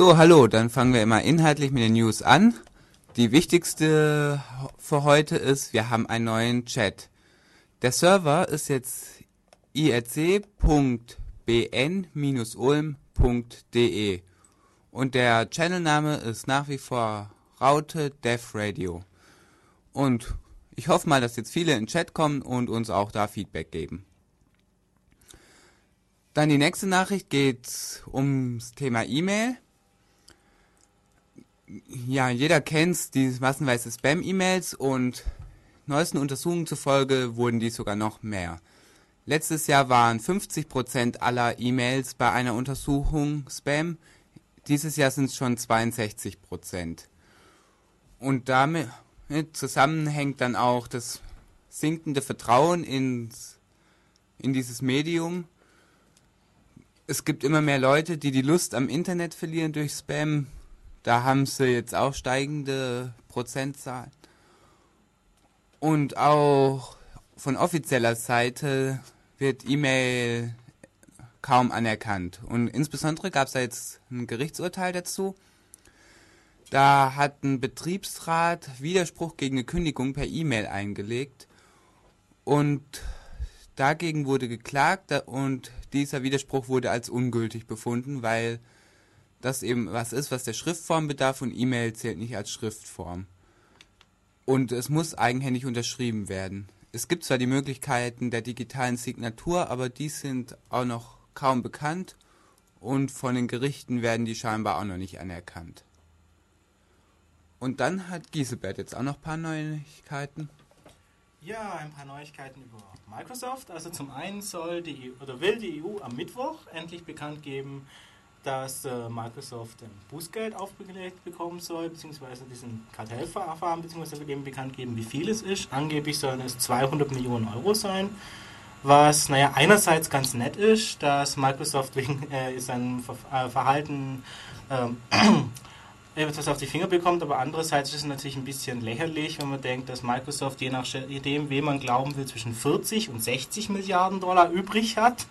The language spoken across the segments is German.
So, hallo, dann fangen wir immer inhaltlich mit den News an. Die wichtigste für heute ist, wir haben einen neuen Chat. Der Server ist jetzt irc.bn-ulm.de und der Channelname ist nach wie vor Raute Dev Radio. Und ich hoffe mal, dass jetzt viele in den Chat kommen und uns auch da Feedback geben. Dann die nächste Nachricht geht ums Thema E-Mail. Ja, jeder kennt die massenweise Spam-E-Mails und neuesten Untersuchungen zufolge wurden die sogar noch mehr. Letztes Jahr waren 50% aller E-Mails bei einer Untersuchung Spam. Dieses Jahr sind es schon 62%. Und damit zusammenhängt dann auch das sinkende Vertrauen ins, in dieses Medium. Es gibt immer mehr Leute, die die Lust am Internet verlieren durch Spam. Da haben sie jetzt auch steigende Prozentzahlen. Und auch von offizieller Seite wird E-Mail kaum anerkannt. Und insbesondere gab es da jetzt ein Gerichtsurteil dazu. Da hat ein Betriebsrat Widerspruch gegen eine Kündigung per E-Mail eingelegt. Und dagegen wurde geklagt und dieser Widerspruch wurde als ungültig befunden, weil das eben was ist, was der Schriftform bedarf und E-Mail zählt nicht als Schriftform. Und es muss eigenhändig unterschrieben werden. Es gibt zwar die Möglichkeiten der digitalen Signatur, aber die sind auch noch kaum bekannt und von den Gerichten werden die scheinbar auch noch nicht anerkannt. Und dann hat Giesebert jetzt auch noch ein paar Neuigkeiten. Ja, ein paar Neuigkeiten über Microsoft. Also zum einen soll die EU, oder will die EU am Mittwoch endlich bekannt geben, dass äh, Microsoft ein Bußgeld aufgelegt bekommen soll, beziehungsweise diesen Kartellverfahren, beziehungsweise dem bekannt geben, wie viel es ist. Angeblich sollen es 200 Millionen Euro sein, was, naja, einerseits ganz nett ist, dass Microsoft wegen äh, seinem Ver äh, Verhalten ähm, etwas auf die Finger bekommt, aber andererseits ist es natürlich ein bisschen lächerlich, wenn man denkt, dass Microsoft je nachdem, wem man glauben will, zwischen 40 und 60 Milliarden Dollar übrig hat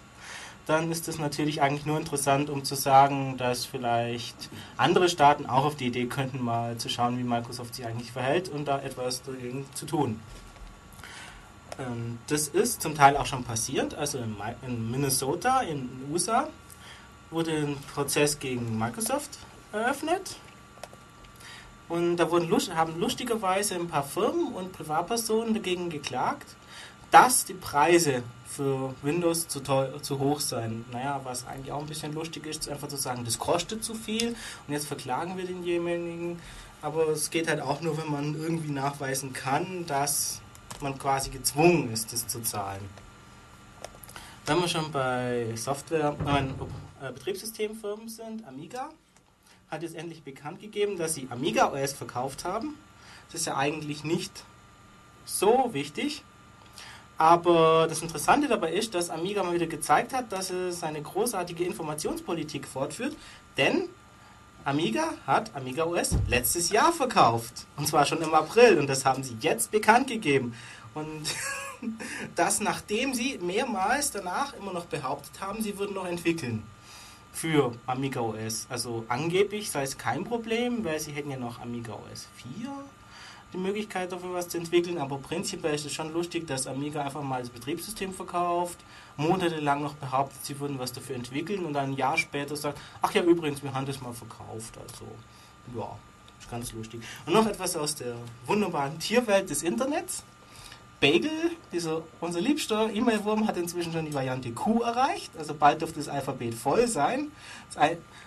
dann ist es natürlich eigentlich nur interessant, um zu sagen, dass vielleicht andere Staaten auch auf die Idee könnten, mal zu schauen, wie Microsoft sich eigentlich verhält und da etwas dagegen zu tun. Ähm, das ist zum Teil auch schon passiert, also in Minnesota, in den USA, wurde ein Prozess gegen Microsoft eröffnet. Und da wurden, haben lustigerweise ein paar Firmen und Privatpersonen dagegen geklagt, dass die Preise für Windows zu, teuer, zu hoch sein. Naja, was eigentlich auch ein bisschen lustig ist, einfach zu sagen, das kostet zu viel und jetzt verklagen wir denjenigen. Aber es geht halt auch nur, wenn man irgendwie nachweisen kann, dass man quasi gezwungen ist, das zu zahlen. Wenn wir schon bei Software, äh, Betriebssystemfirmen sind, Amiga hat jetzt endlich bekannt gegeben, dass sie Amiga OS verkauft haben. Das ist ja eigentlich nicht so wichtig, aber das Interessante dabei ist, dass Amiga mal wieder gezeigt hat, dass es seine großartige Informationspolitik fortführt, denn Amiga hat Amiga OS letztes Jahr verkauft. Und zwar schon im April. Und das haben sie jetzt bekannt gegeben. Und das, nachdem sie mehrmals danach immer noch behauptet haben, sie würden noch entwickeln für Amiga OS. Also angeblich sei es kein Problem, weil sie hätten ja noch Amiga OS 4 die Möglichkeit dafür was zu entwickeln, aber prinzipiell ist es schon lustig, dass Amiga einfach mal das Betriebssystem verkauft, monatelang noch behauptet, sie würden was dafür entwickeln und dann ein Jahr später sagt, ach ja übrigens, wir haben das mal verkauft, also ja, ist ganz lustig. Und noch etwas aus der wunderbaren Tierwelt des Internets. Bagel, dieser, unser liebster E-Mail-Wurm, hat inzwischen schon die Variante Q erreicht. Also bald dürfte das Alphabet voll sein.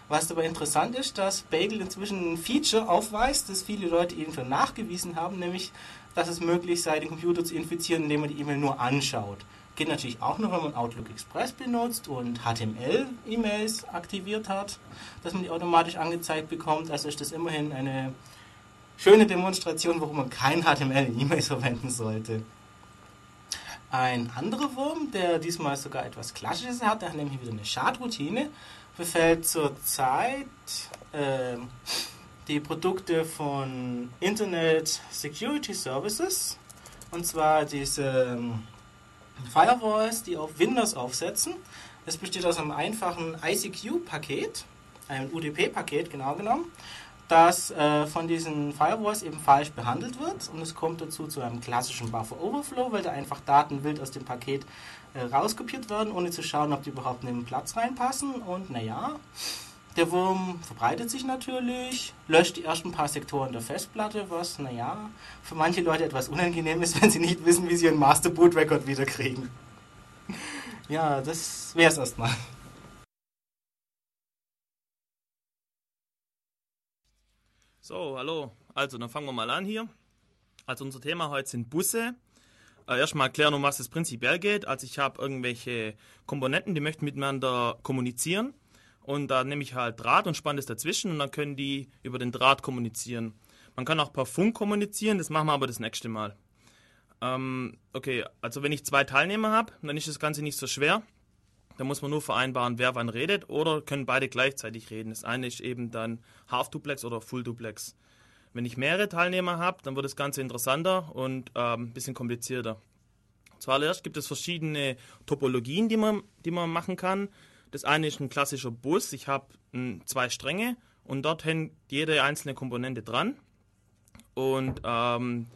Was dabei interessant ist, dass Bagel inzwischen ein Feature aufweist, das viele Leute eben schon nachgewiesen haben, nämlich, dass es möglich sei, den Computer zu infizieren, indem man die E-Mail nur anschaut. Geht natürlich auch nur, wenn man Outlook Express benutzt und HTML-E-Mails aktiviert hat, dass man die automatisch angezeigt bekommt. Also ist das immerhin eine schöne Demonstration, warum man kein HTML in E-Mails verwenden sollte. Ein anderer Wurm, der diesmal sogar etwas Klassisches hat, der hat nämlich wieder eine Schadroutine, befällt zurzeit äh, die Produkte von Internet Security Services, und zwar diese ähm, Firewalls, die auf Windows aufsetzen. Es besteht aus einem einfachen ICQ-Paket ein UDP-Paket genau genommen, das äh, von diesen Firewalls eben falsch behandelt wird und es kommt dazu zu einem klassischen Buffer Overflow, weil da einfach Daten wild aus dem Paket äh, rauskopiert werden, ohne zu schauen, ob die überhaupt in den Platz reinpassen und naja, der Wurm verbreitet sich natürlich, löscht die ersten paar Sektoren der Festplatte, was, naja, für manche Leute etwas unangenehm ist, wenn sie nicht wissen, wie sie ihren Master Boot Record wiederkriegen. Ja, das wäre es erstmal. So, hallo. Also, dann fangen wir mal an hier. Also, unser Thema heute sind Busse. Äh, erstmal erklären, um was es prinzipiell geht. Also, ich habe irgendwelche Komponenten, die möchten miteinander kommunizieren. Und da nehme ich halt Draht und spanne es dazwischen und dann können die über den Draht kommunizieren. Man kann auch per Funk kommunizieren, das machen wir aber das nächste Mal. Ähm, okay, also wenn ich zwei Teilnehmer habe, dann ist das Ganze nicht so schwer. Da muss man nur vereinbaren, wer wann redet oder können beide gleichzeitig reden. Das eine ist eben dann Half-Duplex oder Full-Duplex. Wenn ich mehrere Teilnehmer habe, dann wird das Ganze interessanter und ähm, ein bisschen komplizierter. Zuallererst gibt es verschiedene Topologien, die man, die man machen kann. Das eine ist ein klassischer Bus. Ich habe zwei Stränge und dort hängt jede einzelne Komponente dran. Und ähm,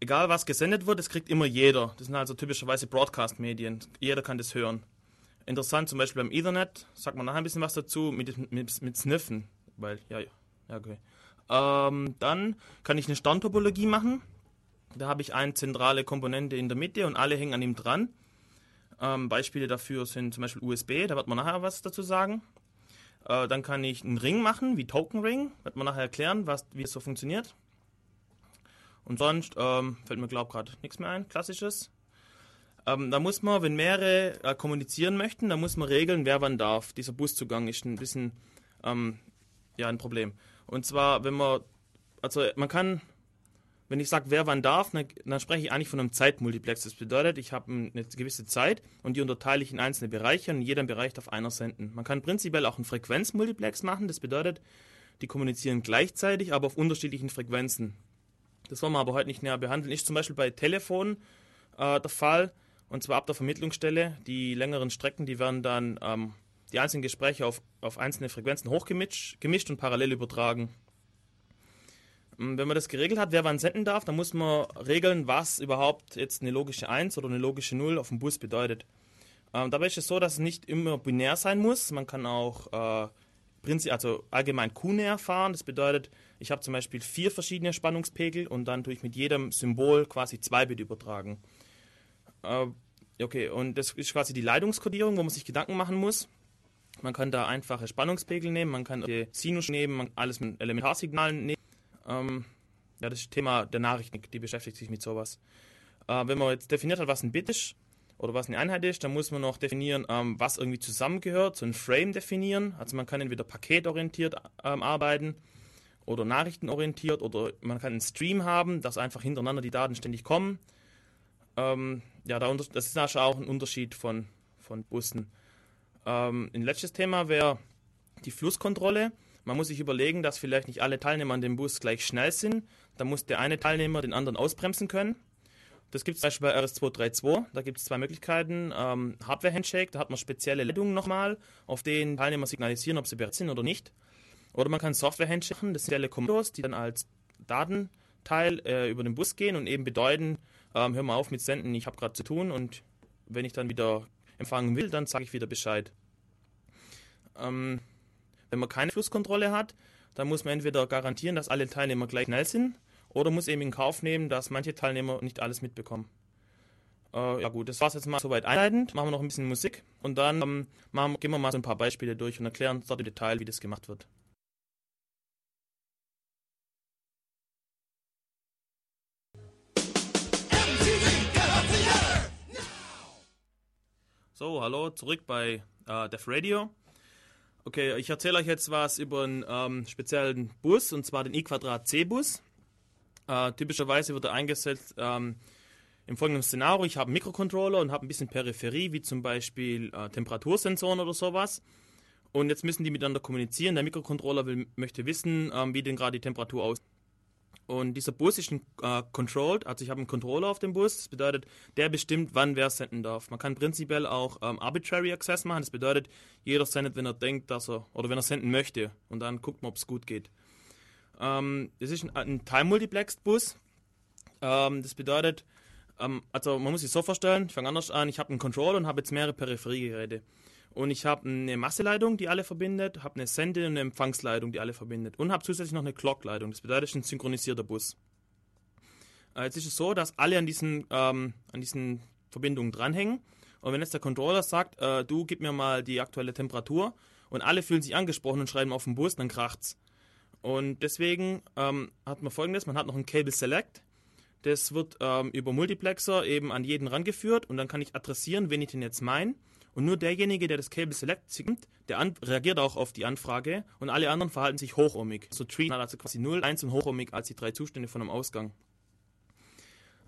egal was gesendet wird, das kriegt immer jeder. Das sind also typischerweise Broadcast-Medien. Jeder kann das hören. Interessant zum Beispiel beim Ethernet, sagt man nachher ein bisschen was dazu, mit, mit, mit Sniffen. Weil, ja, ja, okay. Ähm, dann kann ich eine Sterntopologie machen. Da habe ich eine zentrale Komponente in der Mitte und alle hängen an ihm dran. Ähm, Beispiele dafür sind zum Beispiel USB, da wird man nachher was dazu sagen. Äh, dann kann ich einen Ring machen, wie Token Ring, wird man nachher erklären, was, wie es so funktioniert. Und sonst ähm, fällt mir, glaube ich, gerade nichts mehr ein, klassisches. Ähm, da muss man, wenn mehrere äh, kommunizieren möchten, da muss man regeln, wer wann darf. Dieser Buszugang ist ein bisschen ähm, ja, ein Problem. Und zwar, wenn man, also man kann wenn ich sage, wer wann darf, dann, dann, spreche ich eigentlich von einem Zeitmultiplex. Das bedeutet, ich habe eine gewisse Zeit und die unterteile ich in einzelne Bereiche und jeder Bereich darf einer senden. Man kann prinzipiell auch einen Frequenzmultiplex machen. Das bedeutet, die kommunizieren gleichzeitig, aber auf unterschiedlichen Frequenzen. Das wollen wir aber heute nicht näher behandeln. Ist zum Beispiel bei Telefonen äh, der Fall. Und zwar ab der Vermittlungsstelle. Die längeren Strecken, die werden dann ähm, die einzelnen Gespräche auf, auf einzelne Frequenzen hochgemischt gemischt und parallel übertragen. Ähm, wenn man das geregelt hat, wer wann senden darf, dann muss man regeln, was überhaupt jetzt eine logische 1 oder eine logische 0 auf dem Bus bedeutet. Ähm, dabei ist es so, dass es nicht immer binär sein muss. Man kann auch äh, also allgemein Q-näher fahren. Das bedeutet, ich habe zum Beispiel vier verschiedene Spannungspegel und dann tue ich mit jedem Symbol quasi zwei Bit übertragen. Äh, okay, und das ist quasi die Leitungskodierung, wo man sich Gedanken machen muss. Man kann da einfache Spannungspegel nehmen, man kann Sinus nehmen, man kann alles mit Elementarsignalen nehmen. Ähm, ja, das Thema der Nachrichten, die beschäftigt sich mit sowas. Äh, wenn man jetzt definiert hat, was ein Bit ist oder was eine Einheit ist, dann muss man noch definieren, ähm, was irgendwie zusammengehört, so ein Frame definieren. Also man kann entweder paketorientiert ähm, arbeiten oder nachrichtenorientiert oder man kann einen Stream haben, dass einfach hintereinander die Daten ständig kommen. Ähm, ja, das ist auch ein Unterschied von, von Bussen. Ähm, ein letztes Thema wäre die Flusskontrolle. Man muss sich überlegen, dass vielleicht nicht alle Teilnehmer an dem Bus gleich schnell sind. Da muss der eine Teilnehmer den anderen ausbremsen können. Das gibt es zum Beispiel bei RS232. Da gibt es zwei Möglichkeiten. Ähm, Hardware-Handshake, da hat man spezielle Leitungen nochmal, auf denen Teilnehmer signalisieren, ob sie bereit sind oder nicht. Oder man kann Software-Handshake machen, das sind Kommandos, die dann als Datenteil äh, über den Bus gehen und eben bedeuten, ähm, hör mal auf mit Senden, ich habe gerade zu tun und wenn ich dann wieder empfangen will, dann sage ich wieder Bescheid. Ähm, wenn man keine Flusskontrolle hat, dann muss man entweder garantieren, dass alle Teilnehmer gleich schnell sind, oder muss eben in Kauf nehmen, dass manche Teilnehmer nicht alles mitbekommen. Äh, ja gut, das war es jetzt mal soweit einleitend. Machen wir noch ein bisschen Musik und dann ähm, machen, gehen wir mal so ein paar Beispiele durch und erklären dort im Detail, wie das gemacht wird. So, hallo, zurück bei äh, Def Radio. Okay, ich erzähle euch jetzt was über einen ähm, speziellen Bus, und zwar den i-C-Bus. Äh, typischerweise wird er eingesetzt ähm, im folgenden Szenario. Ich habe einen Mikrocontroller und habe ein bisschen Peripherie, wie zum Beispiel äh, Temperatursensoren oder sowas. Und jetzt müssen die miteinander kommunizieren. Der Mikrocontroller will, möchte wissen, ähm, wie denn gerade die Temperatur aussieht. Und dieser Bus ist ein, äh, controlled, also ich habe einen Controller auf dem Bus. Das bedeutet, der bestimmt, wann wer senden darf. Man kann prinzipiell auch ähm, Arbitrary Access machen. Das bedeutet, jeder sendet, wenn er denkt, dass er, oder wenn er senden möchte. Und dann guckt man, ob es gut geht. Ähm, das ist ein, ein Time-Multiplexed-Bus. Ähm, das bedeutet, ähm, also man muss sich so vorstellen, ich fange anders an, ich habe einen Controller und habe jetzt mehrere Peripheriegeräte. Und ich habe eine Masseleitung, die alle verbindet, habe eine Sende- und eine Empfangsleitung, die alle verbindet. Und habe zusätzlich noch eine Clockleitung. Das bedeutet, ein synchronisierter Bus. Äh, jetzt ist es so, dass alle an diesen, ähm, an diesen Verbindungen dranhängen. Und wenn jetzt der Controller sagt, äh, du gib mir mal die aktuelle Temperatur und alle fühlen sich angesprochen und schreiben auf den Bus, dann kracht's. Und deswegen ähm, hat man folgendes: Man hat noch ein Cable Select. Das wird ähm, über Multiplexer eben an jeden rangeführt und dann kann ich adressieren, wen ich denn jetzt meine. Und nur derjenige, der das Cable Select zieht, der reagiert auch auf die Anfrage und alle anderen verhalten sich hochohmig. So Tree hat also quasi 0, 1 und hochohmig als die drei Zustände von einem Ausgang.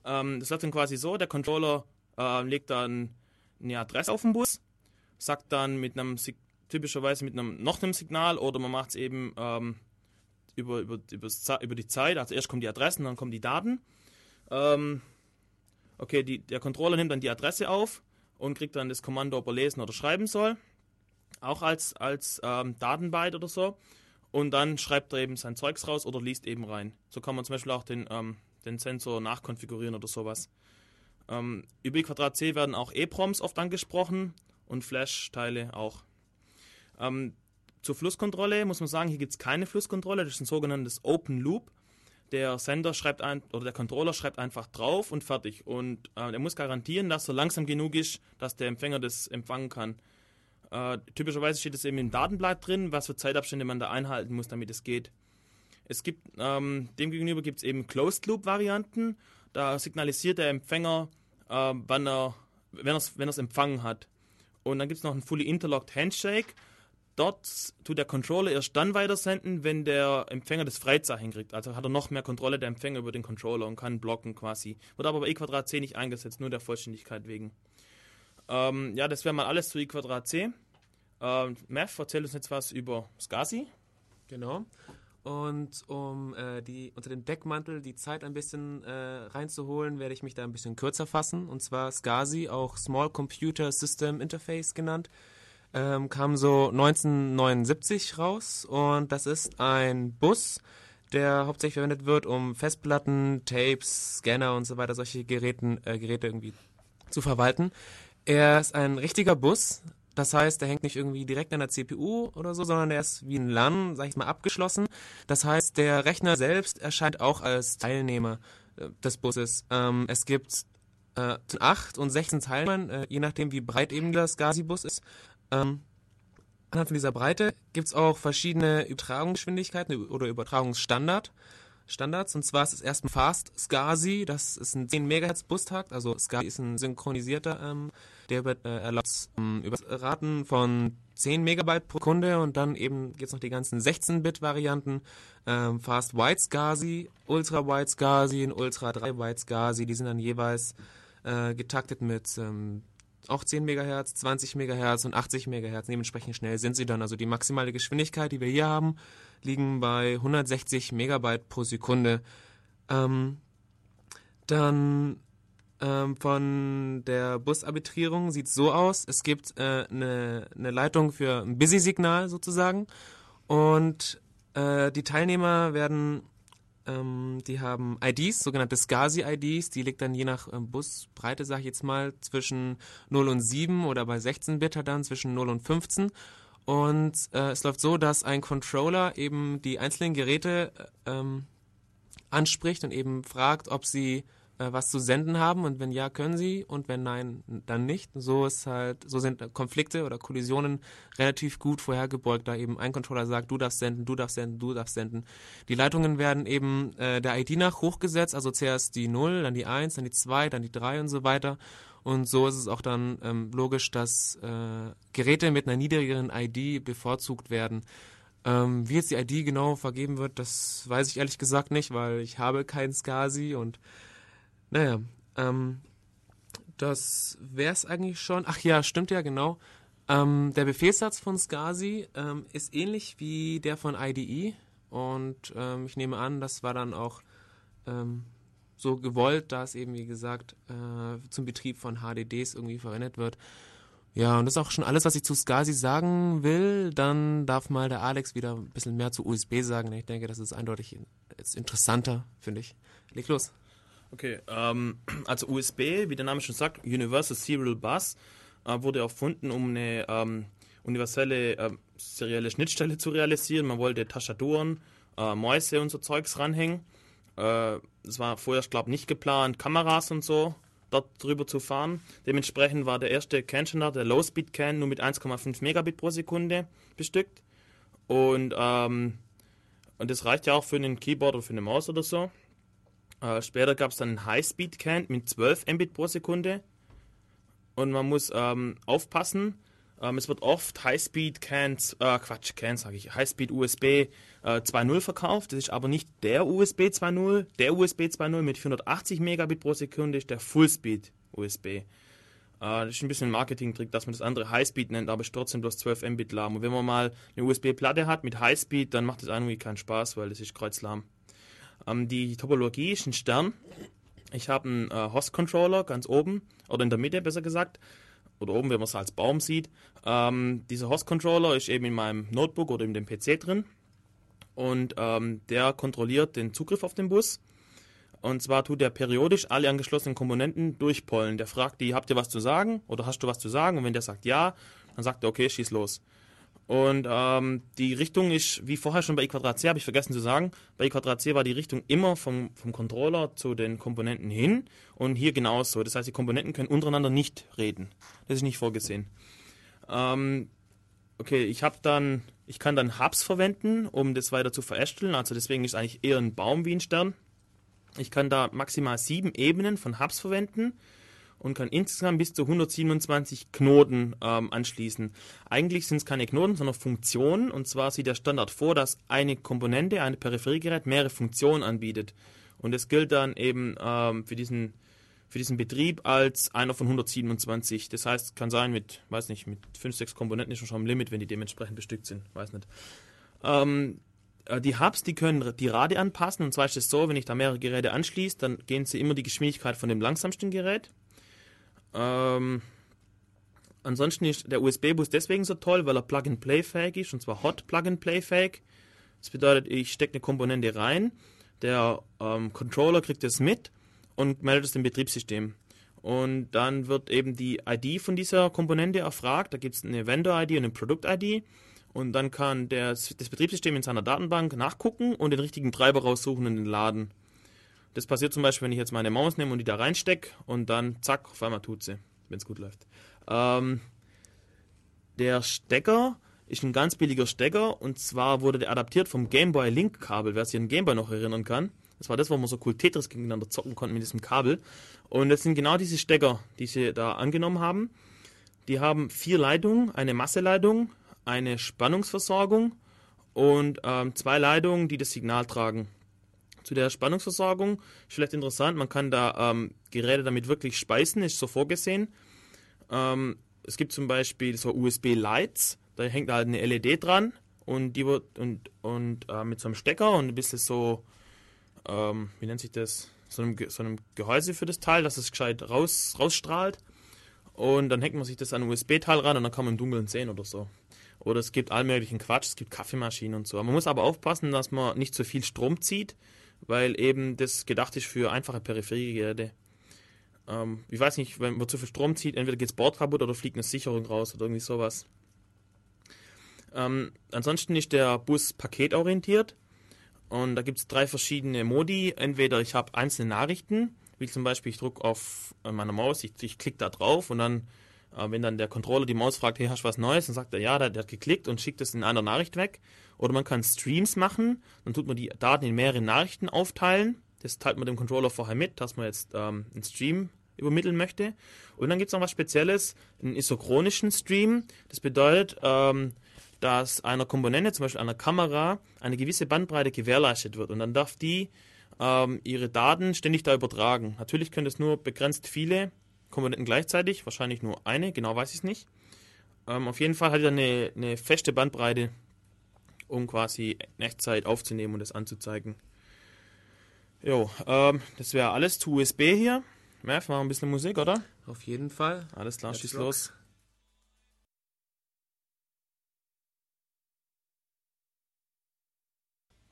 Ähm, das läuft dann quasi so, der Controller äh, legt dann eine Adresse auf den Bus, sagt dann mit einem typischerweise mit einem noch einem Signal oder man macht es eben ähm, über, über, über die Zeit. Also erst kommen die Adressen, dann kommen die Daten. Ähm, okay, die, der Controller nimmt dann die Adresse auf und kriegt dann das Kommando, ob er lesen oder schreiben soll. Auch als, als ähm, Datenbyte oder so. Und dann schreibt er eben sein Zeugs raus oder liest eben rein. So kann man zum Beispiel auch den, ähm, den Sensor nachkonfigurieren oder sowas. Ähm, über C werden auch EPROMs oft angesprochen und Flash-Teile auch. Ähm, zur Flusskontrolle muss man sagen, hier gibt es keine Flusskontrolle, das ist ein sogenanntes Open Loop der Sender schreibt ein oder der Controller schreibt einfach drauf und fertig. Und äh, er muss garantieren, dass er langsam genug ist, dass der Empfänger das empfangen kann. Äh, typischerweise steht es eben im Datenblatt drin, was für Zeitabstände man da einhalten muss, damit es geht. Es gibt ähm, demgegenüber gibt es eben Closed Loop Varianten. Da signalisiert der Empfänger, äh, wann er, wenn er es empfangen hat. Und dann gibt es noch einen Fully Interlocked Handshake dort tut der Controller erst dann weitersenden, wenn der Empfänger das Freizeichen kriegt. Also hat er noch mehr Kontrolle der Empfänger über den Controller und kann blocken quasi. Wird aber bei e Quadrat C nicht eingesetzt, nur der Vollständigkeit wegen. Ähm, ja, das wäre mal alles zu e Quadrat C. Ähm, Mev, erzähl uns jetzt was über SCSI. Genau. Und um äh, die unter dem Deckmantel die Zeit ein bisschen äh, reinzuholen, werde ich mich da ein bisschen kürzer fassen. Und zwar SCSI, auch Small Computer System Interface genannt ähm, kam so 1979 raus und das ist ein Bus, der hauptsächlich verwendet wird, um Festplatten, Tapes, Scanner und so weiter, solche Geräten, äh, Geräte irgendwie zu verwalten. Er ist ein richtiger Bus, das heißt, der hängt nicht irgendwie direkt an der CPU oder so, sondern der ist wie ein LAN, sag ich mal, abgeschlossen. Das heißt, der Rechner selbst erscheint auch als Teilnehmer äh, des Busses. Ähm, es gibt äh, 8 und 16 Teilnehmern, äh, je nachdem wie breit eben das Gazi-Bus ist. Ähm, anhand von dieser Breite gibt es auch verschiedene Übertragungsgeschwindigkeiten oder Übertragungsstandard. Standards. Und zwar ist es erstmal Fast SCSI, das ist ein 10 MHz Bustakt, also SCSI ist ein synchronisierter, ähm, der äh, erlaubt ähm, Raten von 10 Megabyte pro Sekunde und dann eben gibt es noch die ganzen 16-Bit-Varianten, ähm, Fast Wide SCSI, Ultra Wide SCSI und Ultra 3 Wide SCSI, die sind dann jeweils äh, getaktet mit ähm, auch 10 MHz, 20 MHz und 80 MHz. Dementsprechend schnell sind sie dann. Also die maximale Geschwindigkeit, die wir hier haben, liegen bei 160 Megabyte pro Sekunde. Ähm, dann ähm, von der Busarbitrierung sieht es so aus. Es gibt eine äh, ne, ne Leitung für ein Busy-Signal sozusagen. Und äh, die Teilnehmer werden ähm, die haben IDs, sogenannte SCSI-IDs, die liegt dann je nach ähm, Busbreite, sage ich jetzt mal, zwischen 0 und 7 oder bei 16 Bit dann zwischen 0 und 15. Und äh, es läuft so, dass ein Controller eben die einzelnen Geräte äh, ähm, anspricht und eben fragt, ob sie äh, was zu senden haben und wenn ja, können sie und wenn nein, dann nicht. So ist halt, so sind Konflikte oder Kollisionen relativ gut vorhergebeugt, da eben ein Controller sagt, du darfst senden, du darfst senden, du darfst senden. Die Leitungen werden eben äh, der ID nach hochgesetzt, also zuerst die 0, dann die 1, dann die 2, dann die 3 und so weiter. Und so ist es auch dann ähm, logisch, dass äh, Geräte mit einer niedrigeren ID bevorzugt werden. Ähm, wie jetzt die ID genau vergeben wird, das weiß ich ehrlich gesagt nicht, weil ich habe keinen SCSI und naja, ähm, das wäre es eigentlich schon. Ach ja, stimmt ja, genau. Ähm, der Befehlssatz von SCSI ähm, ist ähnlich wie der von IDE und ähm, ich nehme an, das war dann auch ähm, so gewollt, da es eben, wie gesagt, äh, zum Betrieb von HDDs irgendwie verwendet wird. Ja, und das ist auch schon alles, was ich zu SCSI sagen will. Dann darf mal der Alex wieder ein bisschen mehr zu USB sagen. Ich denke, das ist eindeutig ist interessanter, finde ich. Leg los. Okay, ähm, also USB, wie der Name schon sagt, Universal Serial Bus, äh, wurde erfunden, um eine ähm, universelle äh, serielle Schnittstelle zu realisieren. Man wollte Tastaturen, äh, Mäuse und so Zeugs ranhängen. Äh, das war vorher, glaube ich, nicht geplant, Kameras und so dort drüber zu fahren. Dementsprechend war der erste Can-Standard, der Low-Speed-Can, nur mit 1,5 Megabit pro Sekunde bestückt. Und, ähm, und das reicht ja auch für einen Keyboard oder für eine Maus oder so. Äh, später gab es dann einen High-Speed-Can mit 12 Mbit pro Sekunde. Und man muss ähm, aufpassen, ähm, es wird oft High-Speed-Cans, äh, Quatsch, Cans sage ich, High-Speed-USB äh, 2.0 verkauft. Das ist aber nicht der USB 2.0. Der USB 2.0 mit 480 Megabit pro Sekunde ist der Full-Speed-USB. Äh, das ist ein bisschen ein Marketing-Trick, dass man das andere High-Speed nennt, aber ist trotzdem bloß 12 Mbit lahm. Und wenn man mal eine USB-Platte hat mit High-Speed, dann macht das irgendwie keinen Spaß, weil das ist kreuzlahm. Ähm, die Topologie ist ein Stern. Ich habe einen äh, Host-Controller ganz oben, oder in der Mitte besser gesagt oder oben, wenn man es als Baum sieht. Ähm, dieser Host-Controller ist eben in meinem Notebook oder in dem PC drin und ähm, der kontrolliert den Zugriff auf den Bus. Und zwar tut er periodisch alle angeschlossenen Komponenten durchpollen. Der fragt die, habt ihr was zu sagen oder hast du was zu sagen? Und wenn der sagt ja, dann sagt er, okay, schieß los. Und ähm, die Richtung ist, wie vorher schon bei i C, habe ich vergessen zu sagen, bei i C war die Richtung immer vom, vom Controller zu den Komponenten hin und hier genauso. Das heißt, die Komponenten können untereinander nicht reden. Das ist nicht vorgesehen. Ähm, okay, ich habe dann, ich kann dann Hubs verwenden, um das weiter zu verästeln. Also deswegen ist eigentlich eher ein Baum wie ein Stern. Ich kann da maximal sieben Ebenen von Hubs verwenden und kann insgesamt bis zu 127 Knoten ähm, anschließen. Eigentlich sind es keine Knoten, sondern Funktionen. Und zwar sieht der Standard vor, dass eine Komponente, ein Peripheriegerät, mehrere Funktionen anbietet. Und das gilt dann eben ähm, für, diesen, für diesen Betrieb als einer von 127. Das heißt, kann sein mit, weiß nicht, mit 5, 6 Komponenten ist schon am Limit, wenn die dementsprechend bestückt sind. Weiß nicht. Ähm, äh, die Hubs, die können die Rate anpassen. Und zwar ist es so, wenn ich da mehrere Geräte anschließe, dann gehen sie immer die Geschwindigkeit von dem langsamsten Gerät. Ähm, ansonsten ist der USB-Bus deswegen so toll, weil er Plug-and-Play-fähig ist, und zwar Hot Plug-and-Play-fähig. Das bedeutet, ich stecke eine Komponente rein, der ähm, Controller kriegt es mit und meldet es dem Betriebssystem. Und dann wird eben die ID von dieser Komponente erfragt. Da gibt es eine Vendor-ID und eine Produkt-ID. Und dann kann der, das Betriebssystem in seiner Datenbank nachgucken und den richtigen Treiber raussuchen und den laden. Das passiert zum Beispiel, wenn ich jetzt meine Maus nehme und die da reinstecke und dann zack, auf einmal tut sie, wenn es gut läuft. Ähm, der Stecker ist ein ganz billiger Stecker und zwar wurde der adaptiert vom Gameboy Link Kabel, wer sich an Gameboy noch erinnern kann. Das war das, wo man so cool Tetris gegeneinander zocken konnte mit diesem Kabel. Und das sind genau diese Stecker, die sie da angenommen haben. Die haben vier Leitungen, eine Masseleitung, eine Spannungsversorgung und ähm, zwei Leitungen, die das Signal tragen zu der Spannungsversorgung. Ist vielleicht interessant, man kann da ähm, Geräte damit wirklich speisen, ist so vorgesehen. Ähm, es gibt zum Beispiel so USB-Lights, da hängt halt eine LED dran und die wird und, und äh, mit so einem Stecker und ein bisschen so, ähm, wie nennt sich das, so einem, so einem Gehäuse für das Teil, dass es gescheit raus, rausstrahlt. Und dann hängt man sich das an ein USB-Teil ran und dann kann man im Dunkeln sehen oder so. Oder es gibt allmöglichen Quatsch, es gibt Kaffeemaschinen und so. Man muss aber aufpassen, dass man nicht zu viel Strom zieht, weil eben das gedacht ist für einfache Peripheriegeräte. Ähm, ich weiß nicht, wenn man zu viel Strom zieht, entweder geht das Board oder fliegt eine Sicherung raus oder irgendwie sowas. Ähm, ansonsten ist der Bus paketorientiert und da gibt es drei verschiedene Modi. Entweder ich habe einzelne Nachrichten, wie zum Beispiel ich drücke auf meiner Maus, ich, ich klicke da drauf und dann, äh, wenn dann der Controller die Maus fragt, hey, hast du was Neues? Dann sagt er, ja, der, der hat geklickt und schickt es in einer Nachricht weg. Oder man kann Streams machen, dann tut man die Daten in mehrere Nachrichten aufteilen. Das teilt man dem Controller vorher mit, dass man jetzt ähm, einen Stream übermitteln möchte. Und dann gibt es noch was Spezielles, einen isochronischen Stream. Das bedeutet, ähm, dass einer Komponente, zum Beispiel einer Kamera, eine gewisse Bandbreite gewährleistet wird. Und dann darf die ähm, ihre Daten ständig da übertragen. Natürlich können es nur begrenzt viele Komponenten gleichzeitig, wahrscheinlich nur eine, genau weiß ich es nicht. Ähm, auf jeden Fall hat er eine, eine feste Bandbreite um quasi in Echtzeit aufzunehmen und das anzuzeigen. Jo, ähm, das wäre alles zu USB hier. Mev, machen ein bisschen Musik, oder? Auf jeden Fall. Alles klar, Let's schieß rock. los.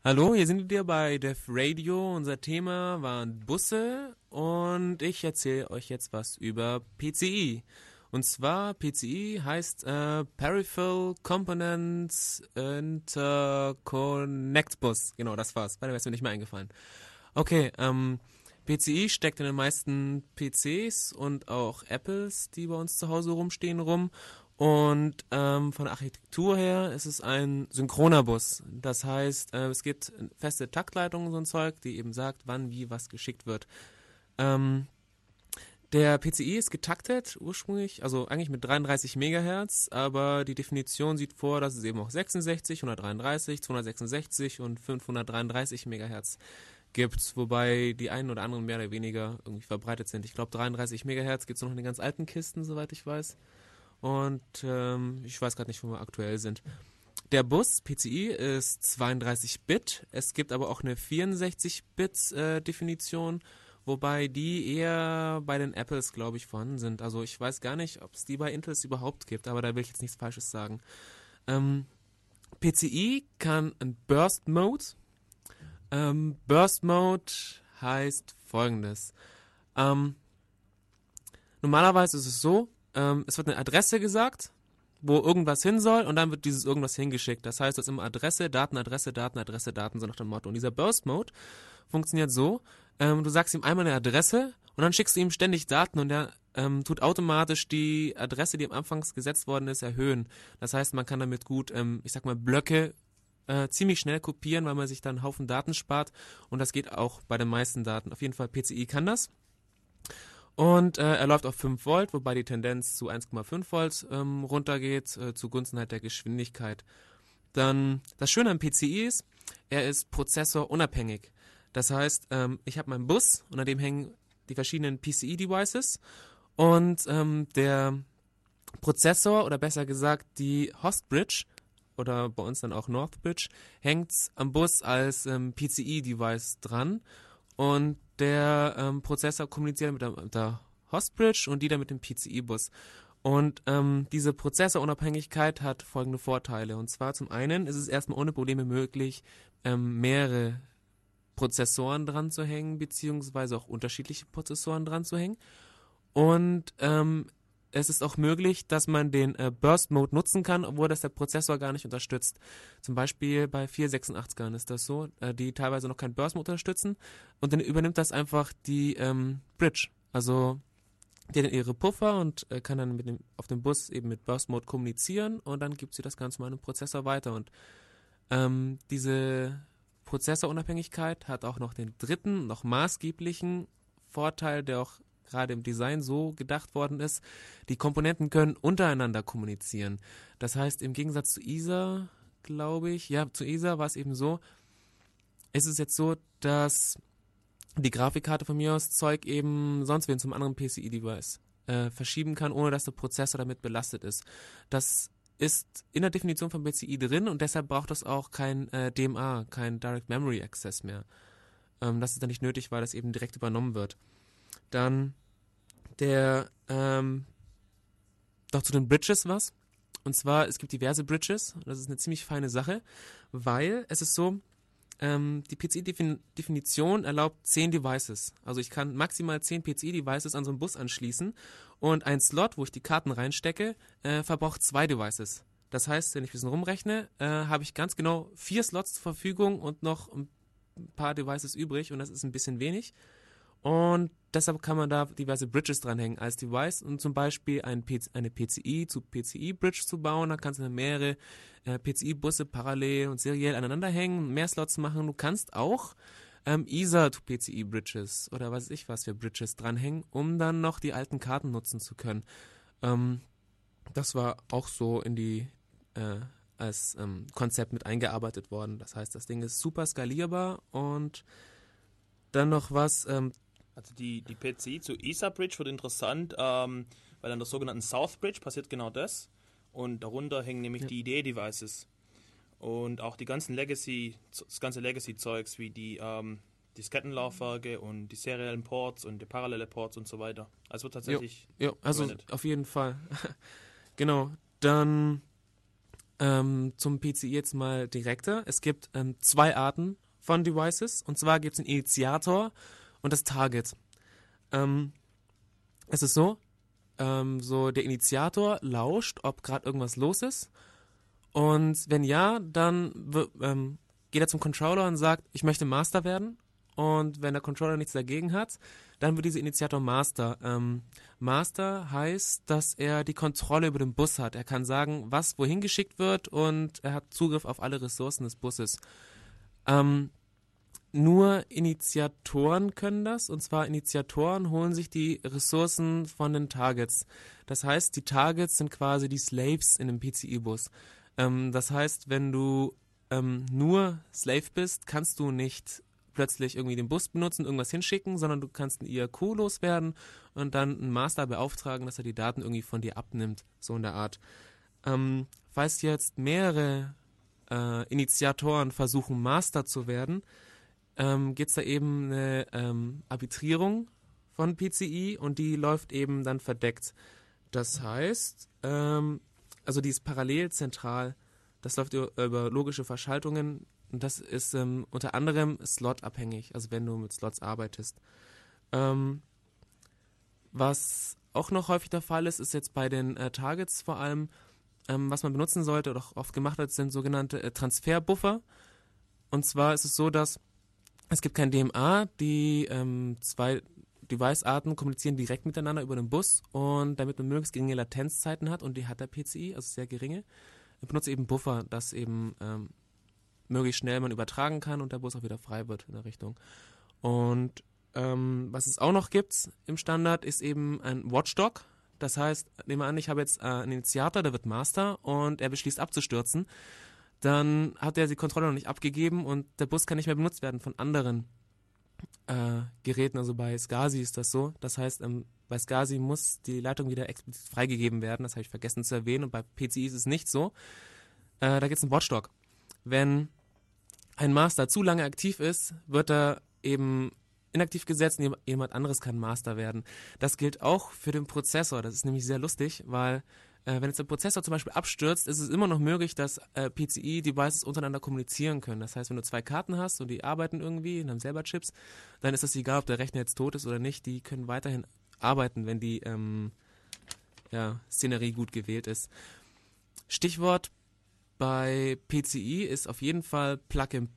Hallo, hier sind wir bei Def Radio. Unser Thema waren Busse und ich erzähle euch jetzt was über PCI. Und zwar PCI heißt äh, Peripheral Components Interconnect Bus. Genau, das war's. Weiter wäre mir nicht mehr eingefallen. Okay, ähm, PCI steckt in den meisten PCs und auch Apples, die bei uns zu Hause rumstehen, rum. Und ähm, von der Architektur her ist es ein synchroner Bus. Das heißt, äh, es gibt feste Taktleitungen, so ein Zeug, die eben sagt, wann wie was geschickt wird. Ähm, der PCI ist getaktet ursprünglich, also eigentlich mit 33 Megahertz, aber die Definition sieht vor, dass es eben auch 66, 133, 266 und 533 Megahertz gibt, wobei die einen oder anderen mehr oder weniger irgendwie verbreitet sind. Ich glaube 33 Megahertz gibt es noch in den ganz alten Kisten, soweit ich weiß. Und ähm, ich weiß gerade nicht, wo wir aktuell sind. Der Bus PCI ist 32 Bit. Es gibt aber auch eine 64 Bit äh, Definition, wobei die eher bei den Apples, glaube ich, vorhanden sind. Also ich weiß gar nicht, ob es die bei Intels überhaupt gibt, aber da will ich jetzt nichts Falsches sagen. Ähm, PCI kann ein Burst Mode. Ähm, Burst Mode heißt folgendes. Ähm, normalerweise ist es so, ähm, es wird eine Adresse gesagt, wo irgendwas hin soll und dann wird dieses irgendwas hingeschickt. Das heißt, es ist immer Adresse, Daten, Adresse, Daten, Adresse, Daten, so nach dem Motto. Und dieser Burst Mode funktioniert so, ähm, du sagst ihm einmal eine Adresse und dann schickst du ihm ständig Daten und er ähm, tut automatisch die Adresse, die am Anfang gesetzt worden ist, erhöhen. Das heißt, man kann damit gut, ähm, ich sag mal, Blöcke äh, ziemlich schnell kopieren, weil man sich dann einen Haufen Daten spart und das geht auch bei den meisten Daten. Auf jeden Fall PCI kann das. Und äh, er läuft auf 5 Volt, wobei die Tendenz zu 1,5 Volt ähm, runtergeht, äh, zugunsten halt der Geschwindigkeit. Dann das Schöne am PCI ist, er ist prozessorunabhängig. Das heißt, ähm, ich habe meinen Bus an dem hängen die verschiedenen PCI-Devices und ähm, der Prozessor oder besser gesagt die Hostbridge oder bei uns dann auch Northbridge hängt am Bus als ähm, PCI-Device dran und der ähm, Prozessor kommuniziert mit der, mit der Hostbridge und die dann mit dem PCI-Bus. Und ähm, diese Prozessorunabhängigkeit hat folgende Vorteile. Und zwar zum einen ist es erstmal ohne Probleme möglich, ähm, mehrere Prozessoren dran zu hängen, beziehungsweise auch unterschiedliche Prozessoren dran zu hängen. Und ähm, es ist auch möglich, dass man den äh, Burst Mode nutzen kann, obwohl das der Prozessor gar nicht unterstützt. Zum Beispiel bei 486ern ist das so, äh, die teilweise noch keinen Burst Mode unterstützen. Und dann übernimmt das einfach die ähm, Bridge. Also die hat ihre Puffer und äh, kann dann dem, auf dem Bus eben mit Burst Mode kommunizieren und dann gibt sie das Ganze mal den Prozessor weiter. Und ähm, diese Prozessorunabhängigkeit hat auch noch den dritten, noch maßgeblichen Vorteil, der auch gerade im Design so gedacht worden ist. Die Komponenten können untereinander kommunizieren. Das heißt, im Gegensatz zu ISA, glaube ich, ja, zu ISA war es eben so, ist es jetzt so, dass die Grafikkarte von mir aus Zeug eben sonst wen zum anderen PCI-Device äh, verschieben kann, ohne dass der Prozessor damit belastet ist. Das ist in der Definition von PCI drin und deshalb braucht das auch kein äh, DMA, kein Direct Memory Access mehr. Ähm, das ist dann nicht nötig, weil das eben direkt übernommen wird. Dann der, ähm, noch zu den Bridges was. Und zwar, es gibt diverse Bridges. Das ist eine ziemlich feine Sache, weil es ist so, ähm, die PCI-Definition erlaubt 10 Devices. Also ich kann maximal 10 PCI-Devices an so einen Bus anschließen und ein Slot, wo ich die Karten reinstecke, äh, verbraucht zwei Devices. Das heißt, wenn ich ein bisschen rumrechne, äh, habe ich ganz genau vier Slots zur Verfügung und noch ein paar Devices übrig und das ist ein bisschen wenig. Und deshalb kann man da diverse Bridges dranhängen als Device und zum Beispiel ein PC, eine PCI zu PCI Bridge zu bauen. Da kannst du mehrere äh, PCI-Busse parallel und seriell aneinander hängen, mehr Slots machen. Du kannst auch ähm, ISA to PCI Bridges oder was weiß ich was für Bridges dranhängen, um dann noch die alten Karten nutzen zu können. Ähm, das war auch so in die äh, als ähm, Konzept mit eingearbeitet worden. Das heißt, das Ding ist super skalierbar und dann noch was, ähm, Also die, die PCI zu ISA Bridge wird interessant, ähm, weil an der sogenannten South Bridge passiert genau das. Und darunter hängen nämlich Ja. die IDE-Devices. Und auch die ganzen Legacy, das ganze Legacy-Zeugs wie die, ähm, Diskettenlaufwerke und die seriellen Ports und die parallele Ports und so weiter. Also wird tatsächlich. Ja, also verwendet. auf jeden Fall. genau. Dann ähm, zum PCI jetzt mal direkter. Es gibt ähm, zwei Arten von Devices. Und zwar gibt es den Initiator und das Target. Ähm, es ist so, ähm, so der Initiator lauscht, ob gerade irgendwas los ist. Und wenn ja, dann ähm, geht er zum Controller und sagt, ich möchte Master werden. Und wenn der Controller nichts dagegen hat, dann wird dieser Initiator Master. Ähm, Master heißt, dass er die Kontrolle über den Bus hat. Er kann sagen, was wohin geschickt wird und er hat Zugriff auf alle Ressourcen des Busses. Ähm, nur Initiatoren können das, und zwar Initiatoren holen sich die Ressourcen von den Targets. Das heißt, die Targets sind quasi die Slaves in einem PCI-Bus. Ähm, das heißt, wenn du ähm, nur Slave bist, kannst du nicht plötzlich irgendwie den Bus benutzen, irgendwas hinschicken, sondern du kannst einen IRQ loswerden und dann einen Master beauftragen, dass er die Daten irgendwie von dir abnimmt, so in der Art. Ähm, falls jetzt mehrere äh, Initiatoren versuchen, Master zu werden, ähm, gibt es da eben eine ähm, Arbitrierung von PCI und die läuft eben dann verdeckt. Das heißt, ähm, also die ist parallel zentral, das läuft über, logische Verschaltungen und das ist ähm, unter anderem slotabhängig, also wenn du mit Slots arbeitest. Ähm, was auch noch häufig der Fall ist, ist jetzt bei den äh, Targets vor allem, ähm, was man benutzen sollte oder auch oft gemacht wird, sind sogenannte äh, Transferbuffer. Und zwar ist es so, dass es gibt kein DMA, die ähm, zwei Device-Arten kommunizieren direkt miteinander über den Bus und damit man möglichst geringe Latenzzeiten hat und die hat der PCI, also sehr geringe, benutzt eben Buffer, dass eben ähm, möglichst schnell man übertragen kann und der Bus auch wieder frei wird in der Richtung. Und ähm, was es auch noch gibt im Standard ist eben ein Watchdog. Das heißt, nehmen wir an, ich habe jetzt äh, einen Initiator, der wird Master und er beschließt abzustürzen. Dann hat er die Kontrolle noch nicht abgegeben und der Bus kann nicht mehr benutzt werden von anderen äh, Geräten. Also bei SCSI ist das so. Das heißt, ähm, bei SCSI muss die Leitung wieder explizit freigegeben werden. Das habe ich vergessen zu erwähnen. Und bei PCI ist es nicht so. Äh, da gibt es einen Watchdog. Wenn ein Master zu lange aktiv ist, wird er eben inaktiv gesetzt und jemand anderes kann Master werden. Das gilt auch für den Prozessor. Das ist nämlich sehr lustig, weil wenn jetzt der Prozessor zum Beispiel abstürzt, ist es immer noch möglich, dass äh, PCI-Devices untereinander kommunizieren können. Das heißt, wenn du zwei Karten hast und die arbeiten irgendwie und haben selber Chips, dann ist es egal, ob der Rechner jetzt tot ist oder nicht. Die können weiterhin arbeiten, wenn die ähm, ja, Szenerie gut gewählt ist. Stichwort bei PCI ist auf jeden Fall Plug and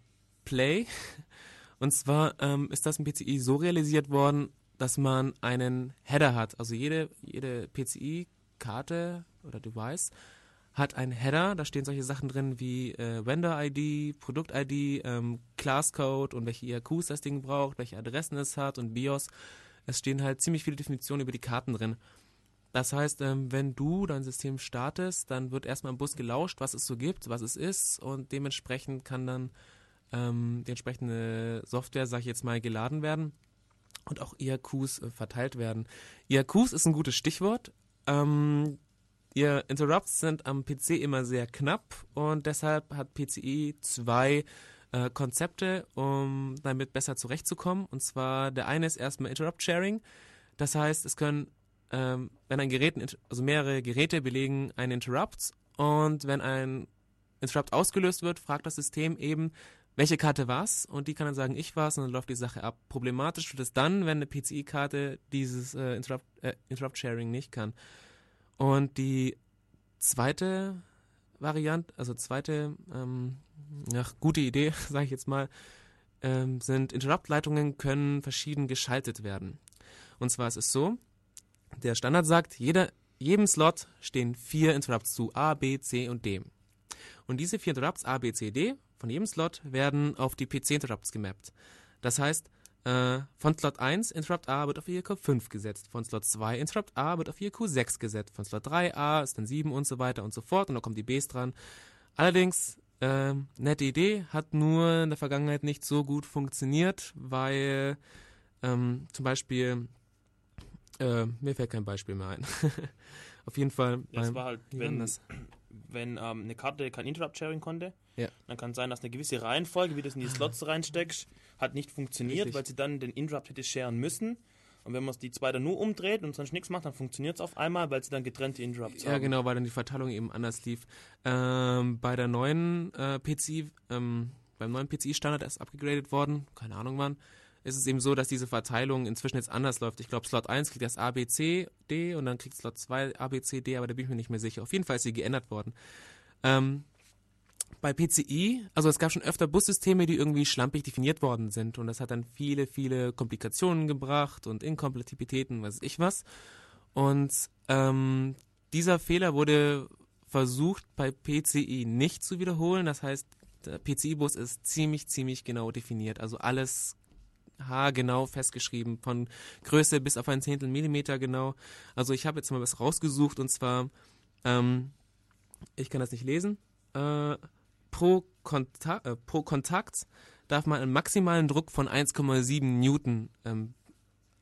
Play. Und zwar ähm, ist das im PCI so realisiert worden, dass man einen Header hat. Also jede, jede PCI-Karte oder Device hat einen Header. Da stehen solche Sachen drin wie äh, Vendor-ID, Produkt-ID, ähm, Class-Code und welche IRQs das Ding braucht, welche Adressen es hat und BIOS. Es stehen halt ziemlich viele Definitionen über die Karten drin. Das heißt, ähm, wenn du dein System startest, dann wird erstmal im Bus gelauscht, was es so gibt, was es ist und dementsprechend kann dann ähm, die entsprechende Software, sag ich jetzt mal, geladen werden und auch IRQs äh, verteilt werden. IRQs ist ein gutes Stichwort. Ähm, ihr Interrupts sind am PC immer sehr knapp und deshalb hat PCI zwei äh, Konzepte, um damit besser zurechtzukommen. Und zwar der eine ist erstmal Interrupt Sharing. Das heißt, es können, ähm, wenn ein Gerät, also mehrere Geräte belegen einen Interrupt und wenn ein Interrupt ausgelöst wird, fragt das System eben, welche Karte war's und die kann dann sagen, ich war's und dann läuft die Sache ab. Problematisch wird es dann, wenn eine PCI-Karte dieses äh, Interrupt, äh, Interrupt Sharing nicht kann. Und die zweite Variante, also zweite, ähm, ja, gute Idee, sage ich jetzt mal, ähm, sind Interrupt-Leitungen können verschieden geschaltet werden. Und zwar ist es so, der Standard sagt, jeder, jedem Slot stehen vier Interrupts zu, A, B, C und D. Und diese vier Interrupts, A, B, C, D, von jedem Slot werden auf die PC-Interrupts gemappt. Das heißt, äh, von Slot 1 Interrupt A wird auf IRQ 5 gesetzt, von Slot 2 Interrupt A wird auf IRQ 6 gesetzt, von Slot 3 A ist dann 7 und so weiter und so fort und dann kommen die Bs dran. Allerdings, äh, nette Idee, hat nur in der Vergangenheit nicht so gut funktioniert, weil ähm, zum Beispiel, äh, mir fällt kein Beispiel mehr ein. auf jeden Fall. Beim- war halt, wenn, das? wenn ähm, eine Karte kein Interrupt-Sharing konnte. Ja. Dann kann es sein, dass eine gewisse Reihenfolge, wie du es in die Slots reinsteckst, hat nicht funktioniert, weil sie dann den Interrupt hätte sharen müssen. Und wenn man die zwei dann nur umdreht und sonst nichts macht, dann funktioniert es auf einmal, weil sie dann getrennte Interrupts Ja, haben. genau, weil dann die Verteilung eben anders lief. Ähm, bei der neuen äh, PCI, ähm, beim neuen PCI-Standard ist abgegradet worden, keine Ahnung wann, ist es eben so, dass diese Verteilung inzwischen jetzt anders läuft. Ich glaube, Slot 1 kriegt das A, B, C, D und dann kriegt Slot 2 A, B, C, D, aber da bin ich mir nicht mehr sicher. Auf jeden Fall ist sie geändert worden. Ähm, bei PCI, also es gab schon öfter Bussysteme, die irgendwie schlampig definiert worden sind und das hat dann viele, viele Komplikationen gebracht und Inkompatibilitäten, weiß ich was. Und ähm, dieser Fehler wurde versucht bei PCI nicht zu wiederholen. Das heißt, der PCI-Bus ist ziemlich, ziemlich genau definiert. Also alles haargenau festgeschrieben, von Größe bis auf ein Zehntel Millimeter genau. Also ich habe jetzt mal was rausgesucht und zwar, ähm, ich kann das nicht lesen, äh, pro, Konta äh, pro Kontakt darf man einen maximalen Druck von 1,7 Newton ähm,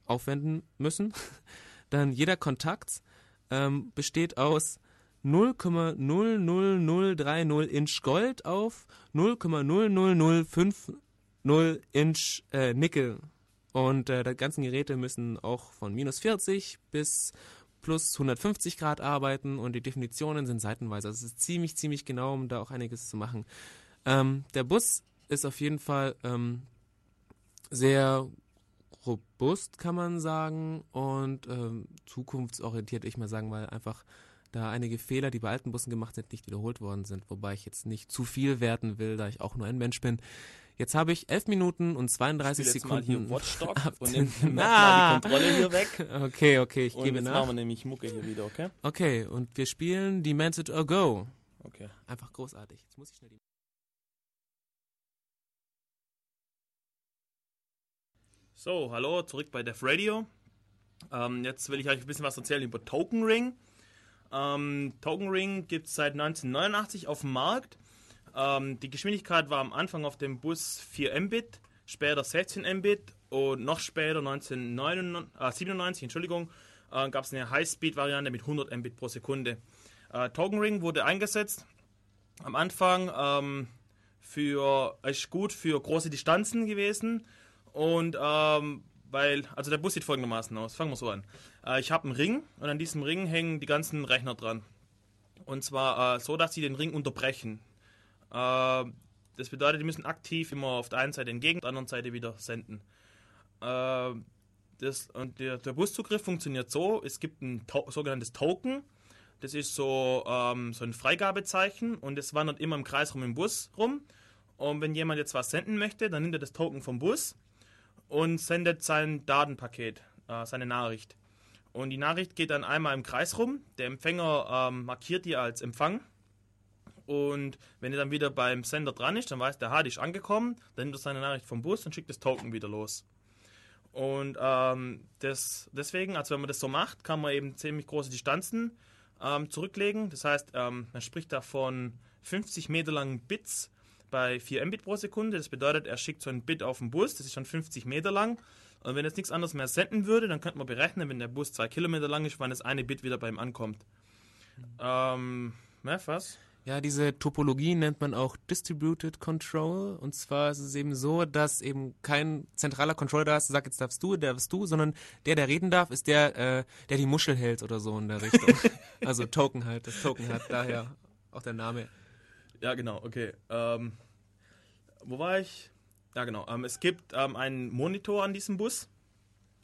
aufwenden müssen. Dann jeder Kontakt ähm, besteht aus 0,00030 Inch Gold auf 0,00050 Inch äh, Nickel. Und äh, die ganzen Geräte müssen auch von minus 40 bis plus 150 Grad arbeiten und die Definitionen sind seitenweise. Also es ist ziemlich, ziemlich genau, um da auch einiges zu machen. Ähm, der Bus ist auf jeden Fall ähm, sehr robust, kann man sagen, und ähm, zukunftsorientiert, ich mal sagen, weil einfach da einige Fehler, die bei alten Bussen gemacht sind, nicht wiederholt worden sind, wobei ich jetzt nicht zu viel werten will, da ich auch nur ein Mensch bin. Jetzt habe ich 11 Minuten und 32 Ich spiele jetzt mal Sekunden. hier Watchdog ab- und nimm Na. mal die Kontrolle hier weg. Okay, okay, ich Und gebe jetzt nach. machen wir nämlich Mucke hier wieder, okay? Okay, und wir spielen Demented or Go. Okay. Einfach großartig. Jetzt muss ich schnell die So, hallo, zurück bei Def Radio. Ähm, jetzt will ich euch ein bisschen was erzählen über Token Ring. Ähm, Token Ring gibt es seit 1989 auf dem Markt. Ähm, die Geschwindigkeit war am Anfang auf dem Bus 4 Mbit, später 16 Mbit und noch später 1997, Entschuldigung, äh, gab es eine High-Speed-Variante mit 100 Mbit pro Sekunde. Äh, Token Ring wurde eingesetzt am Anfang ähm, für ist gut für große Distanzen gewesen und ähm, weil also der Bus sieht folgendermaßen aus. Fangen wir so an. Äh, ich habe einen Ring und an diesem Ring hängen die ganzen Rechner dran. Und zwar äh, so, dass sie den Ring unterbrechen. Äh, das bedeutet, die müssen aktiv immer auf der einen Seite entgegen, auf der anderen Seite wieder senden. Äh, das, und der, der Buszugriff funktioniert so: Es gibt ein to sogenanntes Token. Das ist so, ähm, so ein Freigabezeichen und es wandert immer im Kreis rum im Bus rum. Und wenn jemand jetzt was senden möchte, dann nimmt er das Token vom Bus und sendet sein Datenpaket, äh, seine Nachricht. Und die Nachricht geht dann einmal im Kreis rum. Der Empfänger ähm, markiert die als Empfang. Und wenn er dann wieder beim Sender dran ist, dann weiß der, ha, die ist angekommen, dann nimmt er seine Nachricht vom Bus und schickt das Token wieder los. Und ähm, das, deswegen, also wenn man das so macht, kann man eben ziemlich große Distanzen ähm, zurücklegen. Das heißt, ähm, man spricht da von 50 Meter langen Bits bei 4 Mbit pro Sekunde. Das bedeutet, er schickt so ein Bit auf den Bus, das ist schon 50 Meter lang. Und wenn jetzt nichts anderes mehr senden würde, dann könnte man berechnen, wenn der Bus 2 Kilometer lang ist, wann das eine Bit wieder bei ihm ankommt. Ähm, ja, was? Ja, diese Topologie nennt man auch Distributed Control. Und zwar ist es eben so, dass eben kein zentraler Controller da ist, der sagt, jetzt darfst du, der darfst du, sondern der, der reden darf, ist der, äh, der die Muschel hält oder so in der Richtung. also Token halt, das Token hat daher auch der Name. Ja, genau, okay. Ähm, wo war ich? Ja, genau. Ähm, es gibt ähm, einen Monitor an diesem Bus.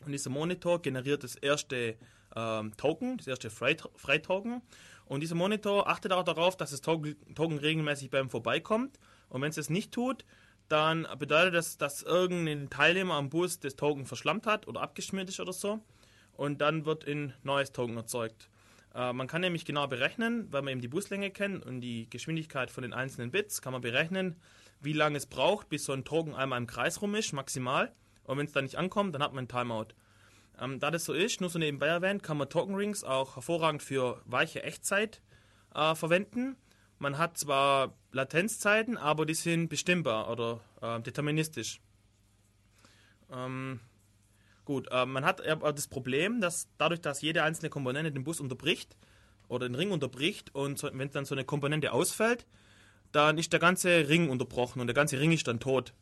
Und dieser Monitor generiert das erste ähm, Token, das erste Freit- Freitoken. Und dieser Monitor achtet auch darauf, dass das Token, regelmäßig beim vorbeikommt. Und wenn es das nicht tut, dann bedeutet das, dass irgendein Teilnehmer am Bus das Token verschlammt hat oder abgeschmiert ist oder so. Und dann wird ein neues Token erzeugt. Äh, man kann nämlich genau berechnen, weil man eben die Buslänge kennt und die Geschwindigkeit von den einzelnen Bits, kann man berechnen, wie lange es braucht, bis so ein Token einmal im Kreis rum ist, maximal. Und wenn es dann nicht ankommt, dann hat man ein Timeout. Ähm, da das so ist, nur so nebenbei erwähnt, kann man Token Rings auch hervorragend für weiche Echtzeit äh, verwenden. Man hat zwar Latenzzeiten, aber die sind bestimmbar oder äh, deterministisch. Ähm, gut, äh, man hat aber das Problem, dass dadurch, dass jede einzelne Komponente den Bus unterbricht oder den Ring unterbricht und so, wenn dann so eine Komponente ausfällt, dann ist der ganze Ring unterbrochen und der ganze Ring ist dann tot.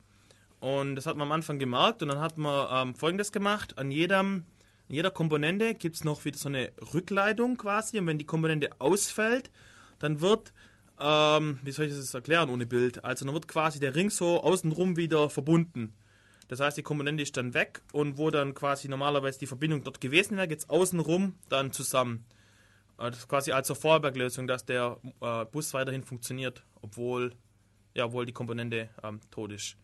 Und das hat man am Anfang gemerkt und dann hat man ähm, folgendes gemacht: An jedem, an jeder Komponente gibt es noch wieder so eine Rückleitung quasi. Und wenn die Komponente ausfällt, dann wird, ähm, wie soll ich das erklären ohne Bild? Also dann wird quasi der Ring so außenrum wieder verbunden. Das heißt, die Komponente ist dann weg und wo dann quasi normalerweise die Verbindung dort gewesen wäre, geht es außenrum dann zusammen. Äh, Das ist quasi als Vorwerklösung, dass der äh, Bus weiterhin funktioniert, obwohl, ja, obwohl die Komponente ähm, tot ist.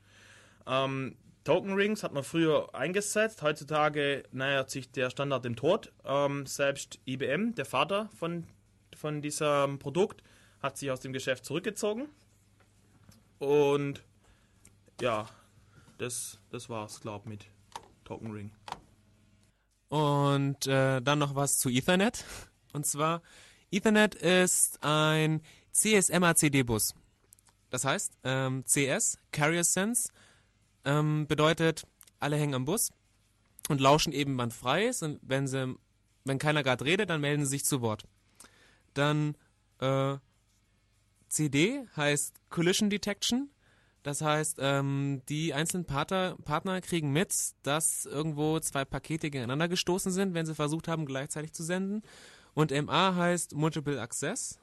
Ähm, Token Rings hat man früher eingesetzt. Heutzutage nähert sich der Standard dem Tod. Ähm, selbst IBM, der Vater von, von diesem Produkt, hat sich aus dem Geschäft zurückgezogen. Und ja, das, das war's, glaube ich, mit Token Ring. Und äh, dann noch was zu Ethernet. Und zwar, Ethernet ist ein CS-MACD-Bus. Das heißt, ähm, CS, Carrier Sense, ähm, bedeutet, alle hängen am Bus und lauschen eben wann frei ist. Und wenn, sie, wenn keiner gerade redet, dann melden sie sich zu Wort. Dann äh, CD heißt Collision Detection. Das heißt, ähm, die einzelnen Partner, Partner kriegen mit, dass irgendwo zwei Pakete gegeneinander gestoßen sind, wenn sie versucht haben, gleichzeitig zu senden. Und MA heißt Multiple Access.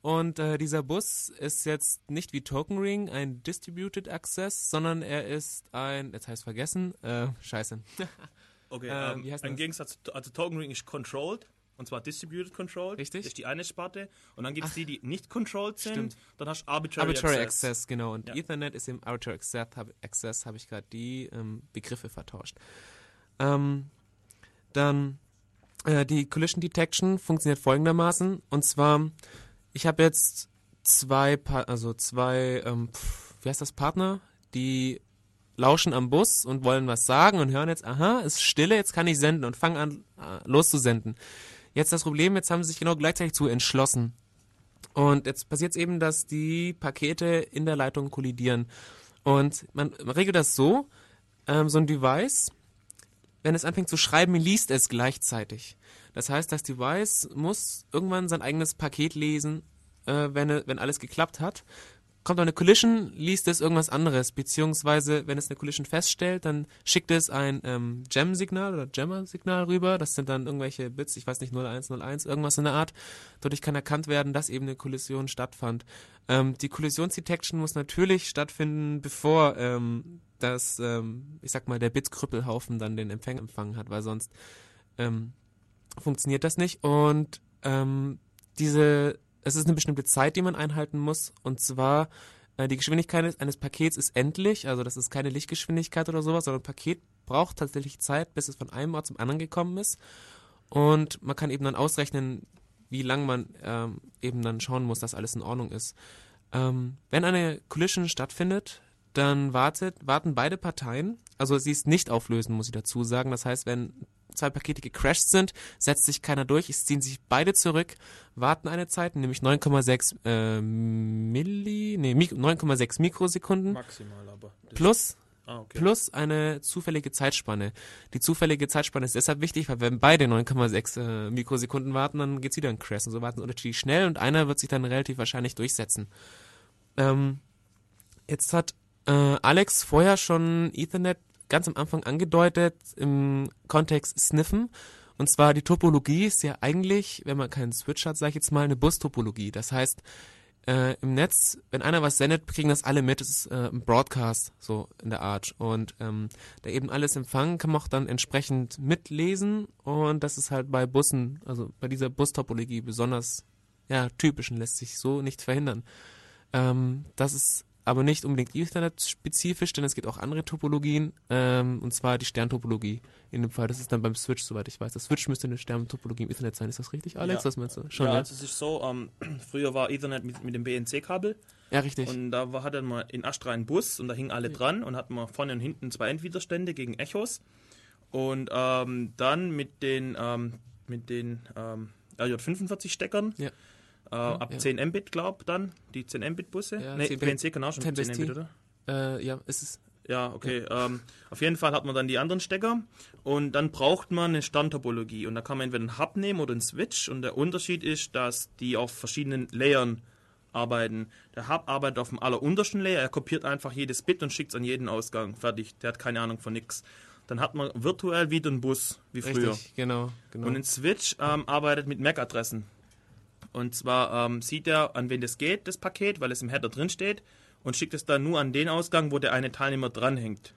Und äh, dieser Bus ist jetzt nicht wie Token Ring ein Distributed Access, sondern er ist ein, jetzt heißt vergessen, äh, scheiße. Okay, Ähm, ähm, wie heißt im das? Gegensatz, also Token Ring ist controlled, und zwar distributed controlled. Richtig. Das ist die eine Sparte. Und dann gibt es die, die nicht controlled sind. Stimmt. Dann hast du arbitrary, Arbitrary access. Access, genau. Und Ja. Ethernet ist im Arbitrary Access, habe Access, habe ich gerade die ähm, Begriffe vertauscht. Ähm, dann äh, die Collision Detection funktioniert folgendermaßen. Und zwar, ich habe jetzt zwei, pa also zwei, ähm, pf, wie heißt das, Partner, die lauschen am Bus und wollen was sagen und hören jetzt, aha, ist Stille, jetzt kann ich senden und fangen an, äh, loszusenden. Jetzt das Problem, jetzt haben sie sich genau gleichzeitig zu entschlossen. Und jetzt passiert es eben, dass die Pakete in der Leitung kollidieren. Und man, man regelt das so, ähm, so ein Device, wenn es anfängt zu schreiben, liest es gleichzeitig. Das heißt, das Device muss irgendwann sein eigenes Paket lesen, äh, wenn, wenn alles geklappt hat. Kommt eine Collision, liest es irgendwas anderes, beziehungsweise wenn es eine Collision feststellt, dann schickt es ein ähm, Gem-Signal oder Jammer-Signal rüber. Das sind dann irgendwelche Bits, ich weiß nicht, 0101, irgendwas in der Art. Dadurch kann erkannt werden, dass eben eine Kollision stattfand. Ähm, die Kollisionsdetection muss natürlich stattfinden, bevor ähm, das, ähm, ich sag mal, der Bit-Krüppelhaufen dann den Empfänger empfangen hat, weil sonst ähm, funktioniert das nicht. Und ähm, diese, es ist eine bestimmte Zeit, die man einhalten muss. Und zwar äh, die Geschwindigkeit eines- eines Pakets ist endlich, also das ist keine Lichtgeschwindigkeit oder sowas, sondern ein Paket braucht tatsächlich Zeit, bis es von einem Ort zum anderen gekommen ist. Und man kann eben dann ausrechnen, wie lang man ähm, eben dann schauen muss, dass alles in Ordnung ist. Ähm, wenn eine Collision stattfindet, dann wartet, warten beide Parteien, also sie ist nicht auflösen, muss ich dazu sagen. Das heißt, wenn zwei Pakete gecrashed sind, setzt sich keiner durch, es ziehen sich beide zurück, warten eine Zeit, nämlich 9,6 äh, Milli, nee, Mik 9,6 Mikrosekunden Maximal aber. Plus ah, okay. plus eine zufällige Zeitspanne. Die zufällige Zeitspanne ist deshalb wichtig, weil wenn beide 9,6 äh, Mikrosekunden warten, dann geht's wieder ein Crash. Und so warten sie unterschiedlich schnell und einer wird sich dann relativ wahrscheinlich durchsetzen. Ähm, jetzt hat äh, Alex vorher schon Ethernet ganz am Anfang angedeutet im Kontext Sniffen. Und zwar die Topologie ist ja eigentlich, wenn man keinen Switch hat, sage ich jetzt mal, eine Bus-Topologie. Das heißt, äh, im Netz, wenn einer was sendet, kriegen das alle mit. Es ist äh, ein Broadcast, so in der Art. Und ähm, der eben alles empfangen kann man auch dann entsprechend mitlesen. Und das ist halt bei Bussen, also bei dieser Bus-Topologie besonders ja, typisch und lässt sich so nicht verhindern. Ähm, das ist aber nicht unbedingt Ethernet-spezifisch, denn es gibt auch andere Topologien, ähm, und zwar die Sterntopologie. In dem Fall, das ist dann beim Switch, soweit ich weiß. Das Switch müsste eine Sterntopologie im Ethernet sein. Ist das richtig, Alex? Ja. Was meinst du? Schon, ja, ja? also es ist so, ähm, früher war Ethernet mit, mit dem BNC-Kabel Ja, richtig. und da war, hatte man in Astra einen Bus und da hingen alle dran und hatten wir vorne und hinten zwei Endwiderstände gegen Echos und ähm, dann mit den, ähm, mit den ähm, RJ45-Steckern Ja. Äh, ab ja. 10 Mbit, glaub dann, die 10 Mbit-Busse. Ja, ne, 10 BNC kann auch schon 10 10 Mbit, oder? Äh, ja, ist es. Ja, okay. Ähm, auf jeden Fall hat man dann die anderen Stecker und dann braucht man eine Standtopologie und da kann man entweder einen Hub nehmen oder einen Switch und der Unterschied ist, dass die auf verschiedenen Layern arbeiten. Der Hub arbeitet auf dem alleruntersten Layer, er kopiert einfach jedes Bit und schickt es an jeden Ausgang. Fertig. Der hat keine Ahnung von nix. Dann hat man virtuell wieder einen Bus, wie früher. Richtig, genau, genau. Und ein Switch ähm, arbeitet mit MAC-Adressen. Und zwar ähm, sieht er, an wen das geht, das Paket, weil es im Header drin steht, und schickt es dann nur an den Ausgang, wo der eine Teilnehmer dranhängt.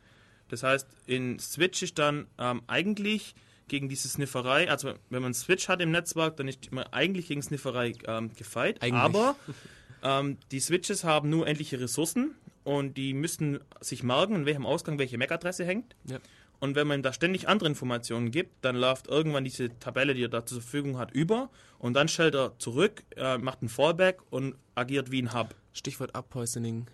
Das heißt, in Switch ist dann ähm, eigentlich gegen diese Snifferei, also wenn man Switch hat im Netzwerk, dann ist man eigentlich gegen Snifferei ähm, gefeit. Eigentlich. Aber ähm, die Switches haben nur endliche Ressourcen und die müssen sich merken, in welchem Ausgang welche MAC-Adresse hängt. Ja. Und wenn man da ständig andere Informationen gibt, dann läuft irgendwann diese Tabelle, die er da zur Verfügung hat, über und dann stellt er zurück, äh, macht ein Fallback und agiert wie ein Hub. Stichwort Uppoisoning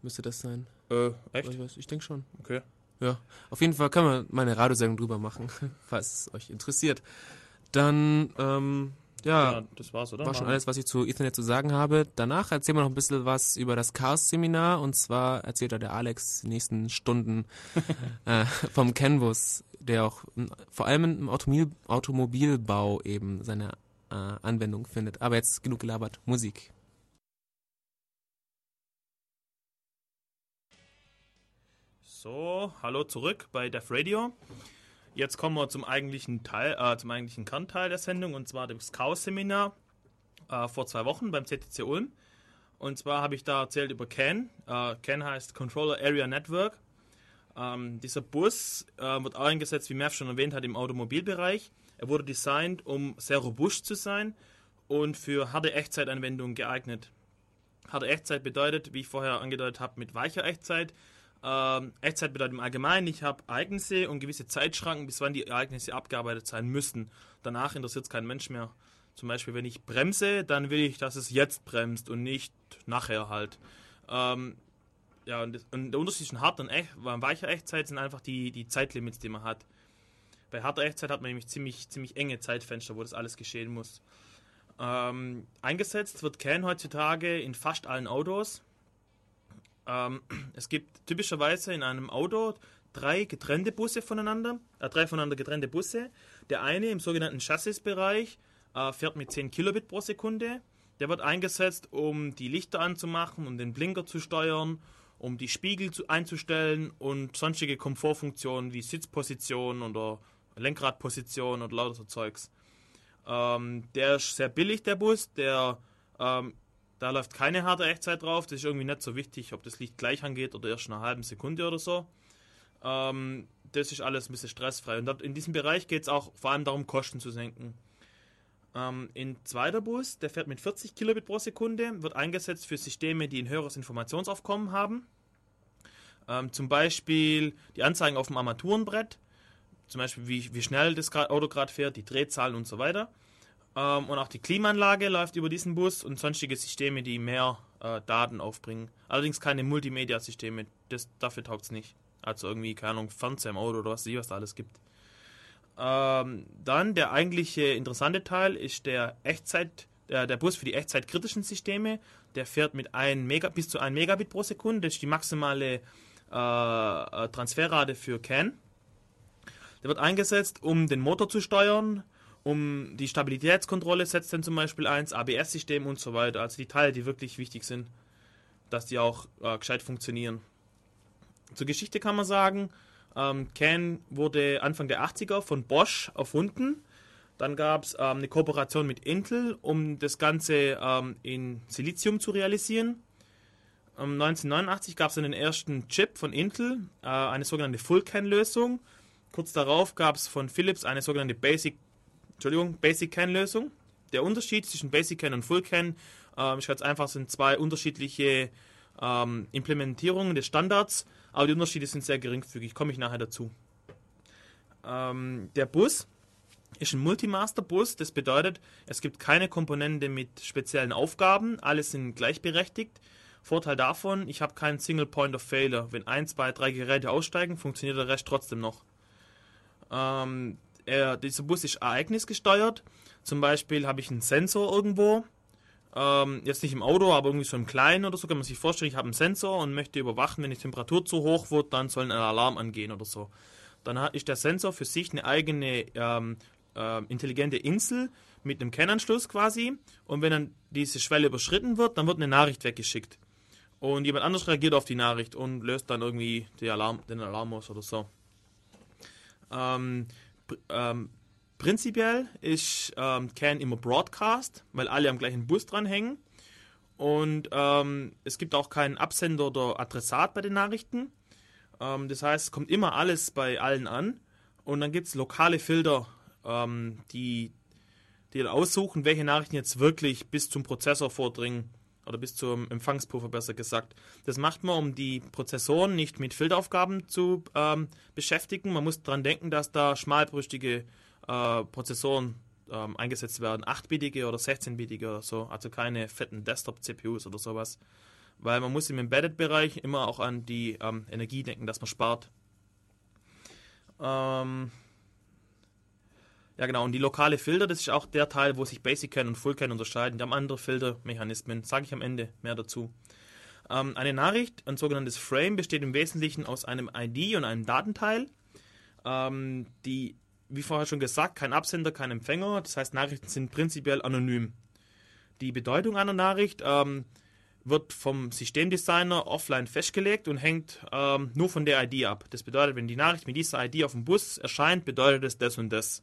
müsste das sein. Äh, echt? Ich, weiß, ich denke schon. Okay. Ja, auf jeden Fall wir mal eine Radiosendung drüber machen, falls es euch interessiert. Dann, ähm, ja, Ja, das war's, oder? war schon alles, was ich zu Ethernet zu sagen habe. Danach erzählen wir noch ein bisschen was über das Chaos-Seminar und zwar erzählt er der Alex die nächsten Stunden äh, vom Canvas, der auch vor allem im Automobil Automobilbau eben seine äh, Anwendung findet. Aber jetzt genug gelabert. Musik. So, hallo zurück bei Def Radio. Jetzt kommen wir zum eigentlichen Teil, äh, zum eigentlichen Kernteil der Sendung und zwar das Chaos-Seminar äh, vor zwei Wochen beim CTC Ulm. Und zwar habe ich da erzählt über CAN. Äh, CAN heißt Controller Area Network. Ähm, dieser Bus äh, wird auch eingesetzt, wie Mev schon erwähnt hat, im Automobilbereich. Er wurde designt, um sehr robust zu sein und für harte Echtzeitanwendungen geeignet. Harte Echtzeit bedeutet, wie ich vorher angedeutet habe, mit weicher Echtzeit. Ähm, Echtzeit bedeutet im Allgemeinen, ich habe Ereignisse und gewisse Zeitschranken, bis wann die Ereignisse abgearbeitet sein müssen. Danach interessiert es kein Mensch mehr. Zum Beispiel, wenn ich bremse, dann will ich, dass es jetzt bremst und nicht nachher halt. Ähm, ja, und, das, und der Unterschied zwischen harter und echt, weicher Echtzeit sind einfach die, die Zeitlimits, die man hat. Bei harter Echtzeit hat man nämlich ziemlich, ziemlich enge Zeitfenster, wo das alles geschehen muss. Ähm, eingesetzt wird CAN heutzutage in fast allen Autos. Ähm, es gibt typischerweise in einem Auto drei getrennte Busse voneinander, äh, drei voneinander getrennte Busse. Der eine im sogenannten Chassisbereich äh, fährt mit 10 Kilobit pro Sekunde. Der wird eingesetzt, um die Lichter anzumachen, um den Blinker zu steuern, um die Spiegel zu, einzustellen und sonstige Komfortfunktionen wie Sitzposition oder Lenkradposition und lauter so Zeugs. Ähm, der ist sehr billig, der Bus. Der, ähm, da läuft keine harte Echtzeit drauf. Das ist irgendwie nicht so wichtig, ob das Licht gleich angeht oder erst in einer halben Sekunde oder so. Ähm, das ist alles ein bisschen stressfrei. Und in diesem Bereich geht es auch vor allem darum, Kosten zu senken. Ähm, ein zweiter Bus, der fährt mit 40 Kilobit pro Sekunde, wird eingesetzt für Systeme, die ein höheres Informationsaufkommen haben. Ähm, zum Beispiel die Anzeigen auf dem Armaturenbrett, zum Beispiel wie, wie schnell das Auto gerade fährt, die Drehzahlen und so weiter. Ähm, und auch die Klimaanlage läuft über diesen Bus und sonstige Systeme, die mehr äh, Daten aufbringen. Allerdings keine Multimedia-Systeme, dafür taugt es nicht. Also irgendwie, keine Ahnung, Fernseher im Auto oder was, was da alles gibt. Ähm, dann der eigentliche interessante Teil ist der Echtzeit, der, der Bus für die echtzeitkritischen Systeme. Der fährt mit 1 Mega, bis zu 1 Megabit pro Sekunde. Das ist die maximale äh, äh, Transferrate für CAN. Der wird eingesetzt, um den Motor zu steuern, um die Stabilitätskontrolle setzt dann zum Beispiel eins, ABS-System und so weiter. Also die Teile, die wirklich wichtig sind, dass die auch äh, gescheit funktionieren. Zur Geschichte kann man sagen, ähm, CAN wurde Anfang der 80er von Bosch erfunden. Dann gab es ähm, eine Kooperation mit Intel, um das Ganze ähm, in Silizium zu realisieren. Ähm, 1989 gab es den ersten Chip von Intel, äh, eine sogenannte Full-CAN-Lösung. Kurz darauf gab es von Philips eine sogenannte Basic, Entschuldigung, Basic CAN-Lösung. Der Unterschied zwischen Basic CAN und Full CAN ähm, ist ganz einfach, sind zwei unterschiedliche ähm, Implementierungen des Standards, aber die Unterschiede sind sehr geringfügig. Komme ich nachher dazu. Ähm, der Bus ist ein Multimaster-Bus. Das bedeutet, es gibt keine Komponente mit speziellen Aufgaben. Alle sind gleichberechtigt. Vorteil davon, ich habe keinen Single Point of Failure. Wenn ein, zwei, drei Geräte aussteigen, funktioniert der Rest trotzdem noch. Ähm, er, dieser Bus ist ereignisgesteuert. Zum Beispiel habe ich einen Sensor irgendwo. ähm, jetzt nicht im Auto, aber irgendwie so im Kleinen oder so, kann man sich vorstellen, ich habe einen Sensor und möchte überwachen, wenn die Temperatur zu hoch wird, dann soll ein Alarm angehen oder so. Dann hat, ist der Sensor für sich eine eigene ähm, äh, intelligente Insel mit einem Kennanschluss quasi und wenn dann diese Schwelle überschritten wird, dann wird eine Nachricht weggeschickt. Und jemand anderes reagiert auf die Nachricht und löst dann irgendwie Alarm, den Alarm aus oder so. Ähm, ähm, prinzipiell ist ähm, CAN immer Broadcast, weil alle am gleichen Bus dranhängen. Und ähm, es gibt auch keinen Absender oder Adressat bei den Nachrichten. Ähm, das heißt, es kommt immer alles bei allen an. Und dann gibt es lokale Filter, ähm, die, die aussuchen, welche Nachrichten jetzt wirklich bis zum Prozessor vordringen oder bis zum Empfangspuffer besser gesagt. Das macht man, um die Prozessoren nicht mit Filteraufgaben zu ähm, beschäftigen. Man muss daran denken, dass da schmalbrüstige äh, Prozessoren ähm, eingesetzt werden, 8-bittige oder 16-bittige oder so, also keine fetten Desktop-CPUs oder sowas. Weil man muss im Embedded-Bereich immer auch an die ähm, Energie denken, dass man spart. Ähm, ja, genau. Und die lokale Filter, das ist auch der Teil, wo sich Basic Can und Full Can unterscheiden. Die haben andere Filtermechanismen. Sage ich am Ende mehr dazu. Ähm, eine Nachricht, ein sogenanntes Frame, besteht im Wesentlichen aus einem ID und einem Datenteil. Ähm, die, wie vorher schon gesagt, kein Absender, kein Empfänger. Das heißt, Nachrichten sind prinzipiell anonym. Die Bedeutung einer Nachricht ähm, wird vom Systemdesigner offline festgelegt und hängt ähm, nur von der ID ab. Das bedeutet, wenn die Nachricht mit dieser ID auf dem Bus erscheint, bedeutet es das und das.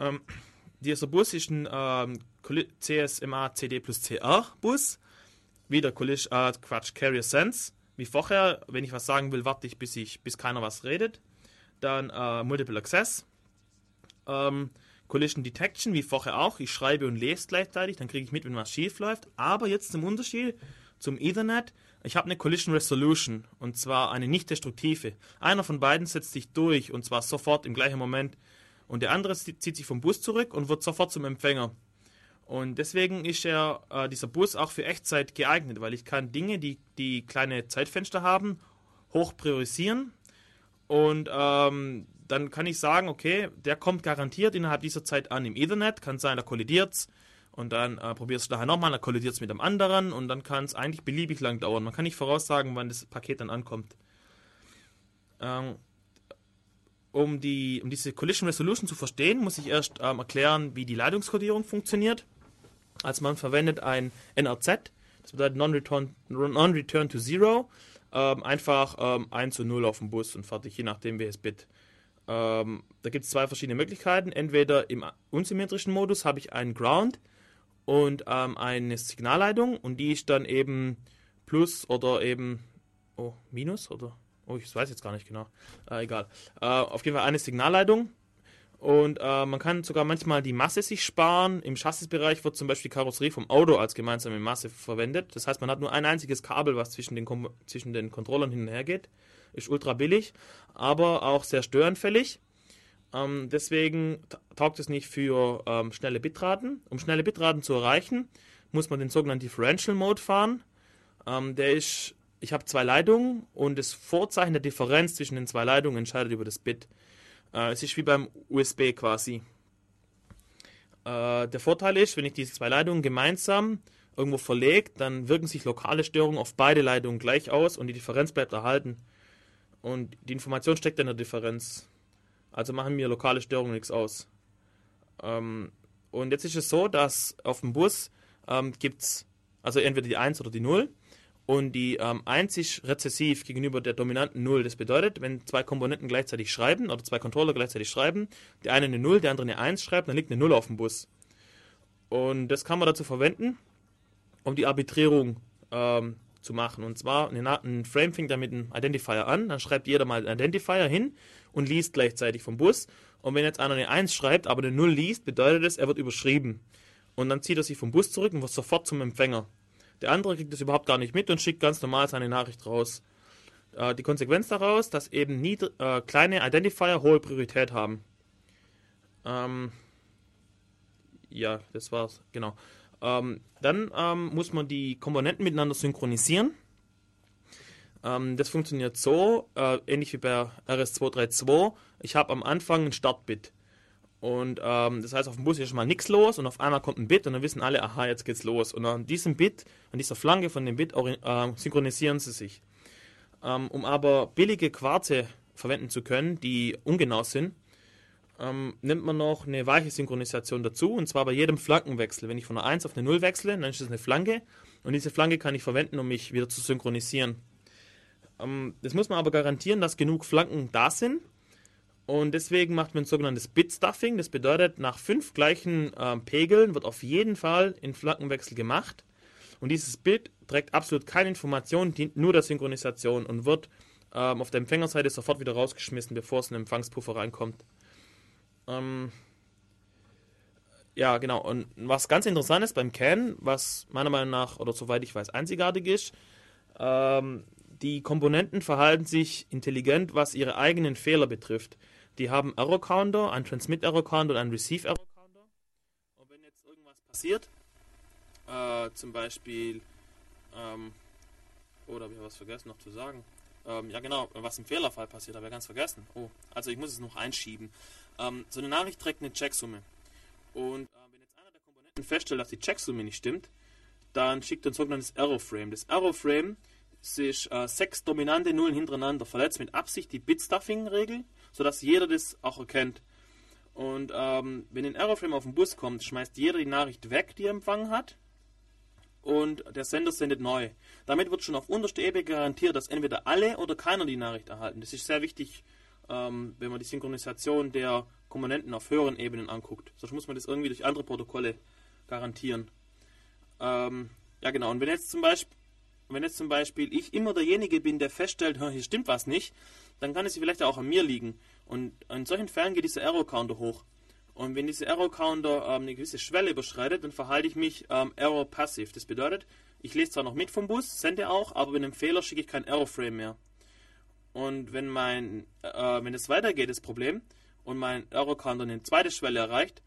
Ähm, dieser Bus ist ein ähm, CSMA CD plus CR Bus. Wieder Collision, äh, Quatsch, Carrier Sense. Wie vorher, wenn ich was sagen will, warte ich, bis, ich, bis keiner was redet. Dann äh, Multiple Access. Ähm, Collision Detection, wie vorher auch. Ich schreibe und lese gleichzeitig, dann kriege ich mit, wenn was schief läuft. Aber jetzt zum Unterschied zum Ethernet. Ich habe eine Collision Resolution und zwar eine nicht destruktive. Einer von beiden setzt sich durch und zwar sofort im gleichen Moment und der andere zieht sich vom Bus zurück und wird sofort zum Empfänger. Und deswegen ist er, äh, dieser Bus auch für Echtzeit geeignet, weil ich kann Dinge, die, die kleine Zeitfenster haben, hoch priorisieren. Und ähm, dann kann ich sagen, okay, der kommt garantiert innerhalb dieser Zeit an im Ethernet. Kann sein, da kollidiert es. Und dann äh, probierst du nachher nochmal, dann kollidiert es mit einem anderen. Und dann kann es eigentlich beliebig lang dauern. Man kann nicht voraussagen, wann das Paket dann ankommt. Ähm, um, die, um diese Collision Resolution zu verstehen, muss ich erst ähm, erklären, wie die Leitungskodierung funktioniert. Also man verwendet ein NRZ, das bedeutet Non-Return non -Return to Zero, ähm, einfach ähm, 1 zu 0 auf dem Bus und fertig, je nachdem welches Bit. Ähm, da gibt es zwei verschiedene Möglichkeiten. Entweder im unsymmetrischen Modus habe ich einen Ground und ähm, eine Signalleitung und die ist dann eben Plus oder eben oh, Minus oder Oh, ich weiß jetzt gar nicht genau. Äh, egal. Äh, auf jeden Fall eine Signalleitung. Und äh, man kann sogar manchmal die Masse sich sparen. Im Chassisbereich wird zum Beispiel die Karosserie vom Auto als gemeinsame Masse verwendet. Das heißt, man hat nur ein einziges Kabel, was zwischen den, Kom zwischen den Controllern hin und her geht. Ist ultra billig, aber auch sehr störanfällig. Ähm, deswegen taugt es nicht für ähm, schnelle Bitraten. Um schnelle Bitraten zu erreichen, muss man den sogenannten Differential Mode fahren. Ähm, der ist ich habe zwei Leitungen und das Vorzeichen der Differenz zwischen den zwei Leitungen entscheidet über das Bit. Äh, es ist wie beim USB quasi. Äh, der Vorteil ist, wenn ich diese zwei Leitungen gemeinsam irgendwo verlege, dann wirken sich lokale Störungen auf beide Leitungen gleich aus und die Differenz bleibt erhalten. Und die Information steckt in der Differenz. Also machen mir lokale Störungen nichts aus. Ähm, und jetzt ist es so, dass auf dem Bus ähm, gibt es also entweder die 1 oder die 0 und die ähm, einzig rezessiv gegenüber der dominanten 0. Das bedeutet, wenn zwei Komponenten gleichzeitig schreiben oder zwei Controller gleichzeitig schreiben, der eine eine 0, der andere eine 1 schreibt, dann liegt eine 0 auf dem Bus. Und das kann man dazu verwenden, um die Arbitrierung ähm, zu machen. Und zwar, ein Frame fängt da mit einem Identifier an, dann schreibt jeder mal einen Identifier hin und liest gleichzeitig vom Bus. Und wenn jetzt einer eine 1 schreibt, aber eine 0 liest, bedeutet das, er wird überschrieben. Und dann zieht er sich vom Bus zurück und wird sofort zum Empfänger. Der andere kriegt das überhaupt gar nicht mit und schickt ganz normal seine Nachricht raus. Äh, die Konsequenz daraus, dass eben nie, äh, kleine Identifier hohe Priorität haben. Ähm, ja, das war's, genau. Ähm, dann ähm, muss man die Komponenten miteinander synchronisieren. Ähm, das funktioniert so, äh, ähnlich wie bei RS232. Ich habe am Anfang ein Startbit. Und ähm, das heißt, auf dem Bus ist schon mal nichts los und auf einmal kommt ein Bit und dann wissen alle, aha, jetzt geht's los. Und an diesem Bit, an dieser Flanke von dem Bit äh, synchronisieren sie sich. Ähm, um aber billige Quarze verwenden zu können, die ungenau sind, ähm, nimmt man noch eine weiche Synchronisation dazu und zwar bei jedem Flankenwechsel. Wenn ich von einer 1 auf eine 0 wechsle, dann ist das eine Flanke und diese Flanke kann ich verwenden, um mich wieder zu synchronisieren. Ähm, das muss man aber garantieren, dass genug Flanken da sind und deswegen macht man ein sogenanntes Bit-Stuffing. Das bedeutet, nach fünf gleichen äh, Pegeln wird auf jeden Fall ein Flankenwechsel gemacht. Und dieses Bit trägt absolut keine Information, dient nur der Synchronisation und wird ähm, auf der Empfängerseite sofort wieder rausgeschmissen, bevor es in den Empfangspuffer reinkommt. Ähm, ja, genau. Und was ganz interessant ist beim CAN, was meiner Meinung nach, oder soweit ich weiß, einzigartig ist, ähm, die Komponenten verhalten sich intelligent, was ihre eigenen Fehler betrifft. Die haben Error Counter, einen Transmit Error Counter und einen Receive Error Counter. Und wenn jetzt irgendwas passiert, äh, zum Beispiel, ähm, oder habe ich was vergessen noch zu sagen? Ähm, ja genau, was im Fehlerfall passiert, habe ich ganz vergessen. Oh, also ich muss es noch einschieben. Ähm, so eine Nachricht trägt eine Checksumme. Und äh, wenn jetzt einer der Komponenten feststellt, dass die Checksumme nicht stimmt, dann schickt er ein sogenanntes Error Frame. Das Error Frame sich äh, sechs dominante Nullen hintereinander verletzt mit Absicht die Bit-Stuffing-Regel, sodass jeder das auch erkennt. Und ähm, wenn ein Error-Frame auf den Bus kommt, schmeißt jeder die Nachricht weg, die er empfangen hat, und der Sender sendet neu. Damit wird schon auf unterster Ebene garantiert, dass entweder alle oder keiner die Nachricht erhalten. Das ist sehr wichtig, ähm, wenn man die Synchronisation der Komponenten auf höheren Ebenen anguckt. Sonst muss man das irgendwie durch andere Protokolle garantieren. Ähm, ja genau, und wenn jetzt zum Beispiel und wenn jetzt zum Beispiel ich immer derjenige bin, der feststellt, hier stimmt was nicht, dann kann es vielleicht auch an mir liegen. Und in solchen Fällen geht dieser Error Counter hoch. Und wenn dieser Error Counter ähm, eine gewisse Schwelle überschreitet, dann verhalte ich mich ähm, Error passiv. Das bedeutet, ich lese zwar noch mit vom Bus, sende auch, aber bei einem Fehler schicke ich kein Error Frame mehr. Und wenn mein, äh, wenn es weitergeht, das Problem, und mein Error Counter eine zweite Schwelle erreicht,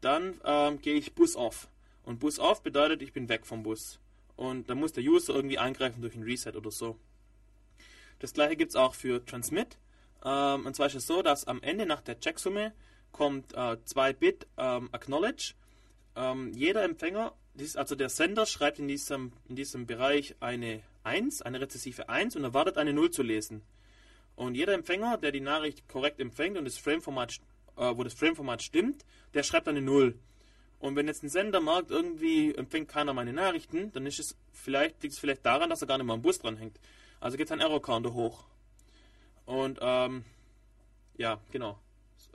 dann ähm, gehe ich Bus off. Und Bus off bedeutet, ich bin weg vom Bus und dann muss der User irgendwie eingreifen durch ein Reset oder so. Das gleiche gibt es auch für Transmit. Ähm, und zwar ist es so, dass am Ende nach der Checksumme kommt 2 äh, Bit ähm, Acknowledge. Ähm, jeder Empfänger, also der Sender, schreibt in diesem, in diesem Bereich eine 1, eine rezessive 1 und erwartet eine 0 zu lesen. Und jeder Empfänger, der die Nachricht korrekt empfängt und das Frameformat, äh, wo das Frameformat stimmt, der schreibt eine 0. Und wenn jetzt ein Sender merkt, irgendwie empfängt keiner meine Nachrichten, dann ist es vielleicht, liegt es vielleicht daran, dass er gar nicht mal am Bus dranhängt. Also geht sein Error-Counter hoch. Und ähm, ja, genau.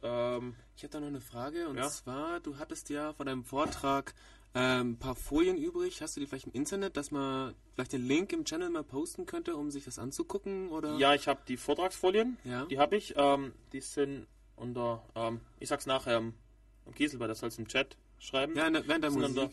Ähm, ich hätte da noch eine Frage und ja? zwar, du hattest ja von deinem Vortrag ähm, ein paar Folien übrig. Hast du die vielleicht im Internet, dass man vielleicht den Link im Channel mal posten könnte, um sich das anzugucken? Oder? Ja, ich habe die Vortragsfolien. Ja. Die habe ich. Ähm, die sind unter, ähm, ich sag's nachher am Kieselball, das soll es im Chat schreiben. Ja, der, während der Musik. Da,